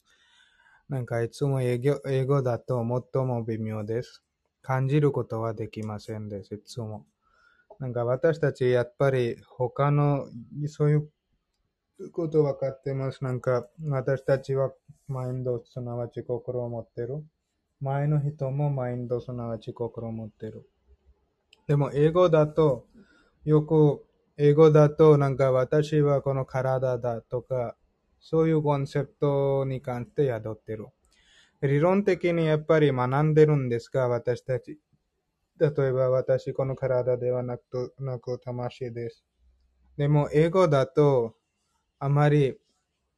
[SPEAKER 7] なんかいつも英語英語だと最も微妙です。感じることはできませんです、いつも。なんか私たちやっぱり他のそういうこと分かってます。なんか、私たちはマインド、すなわち心を持ってる。前の人もマインド、すなわち心を持ってる。でも、英語だと、よく、英語だと、なんか私はこの体だとか、そういうコンセプトに関して宿ってる。理論的にやっぱり学んでるんですが、私たち。例えば私、この体ではなく、なく魂です。でも、英語だと、あまり、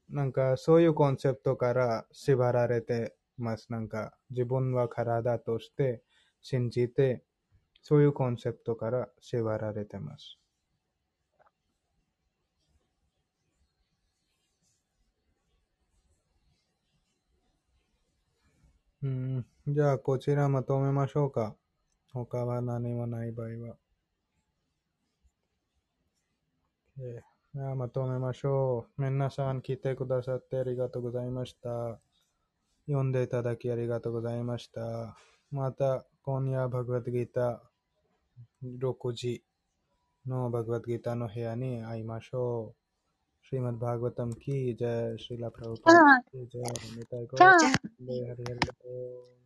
[SPEAKER 7] なんかそういうコンセプトから縛られてます。なんか自分は体として信じて、そういうコンセプトから縛られてます。うん、じゃあ、こちらまとめましょうか。他は何もない場合は。えーまとめましょう。皆さん来てくださってありがとうございました。読んでいただきありがとうございました。また、今夜、バグワッドギター6時のバグワッドギターの部屋に会いましょう。シーマッバグガタムキ
[SPEAKER 2] ー、ジー、シーラプラウパー、
[SPEAKER 3] じゃあ、
[SPEAKER 7] メタイコ、ジャ、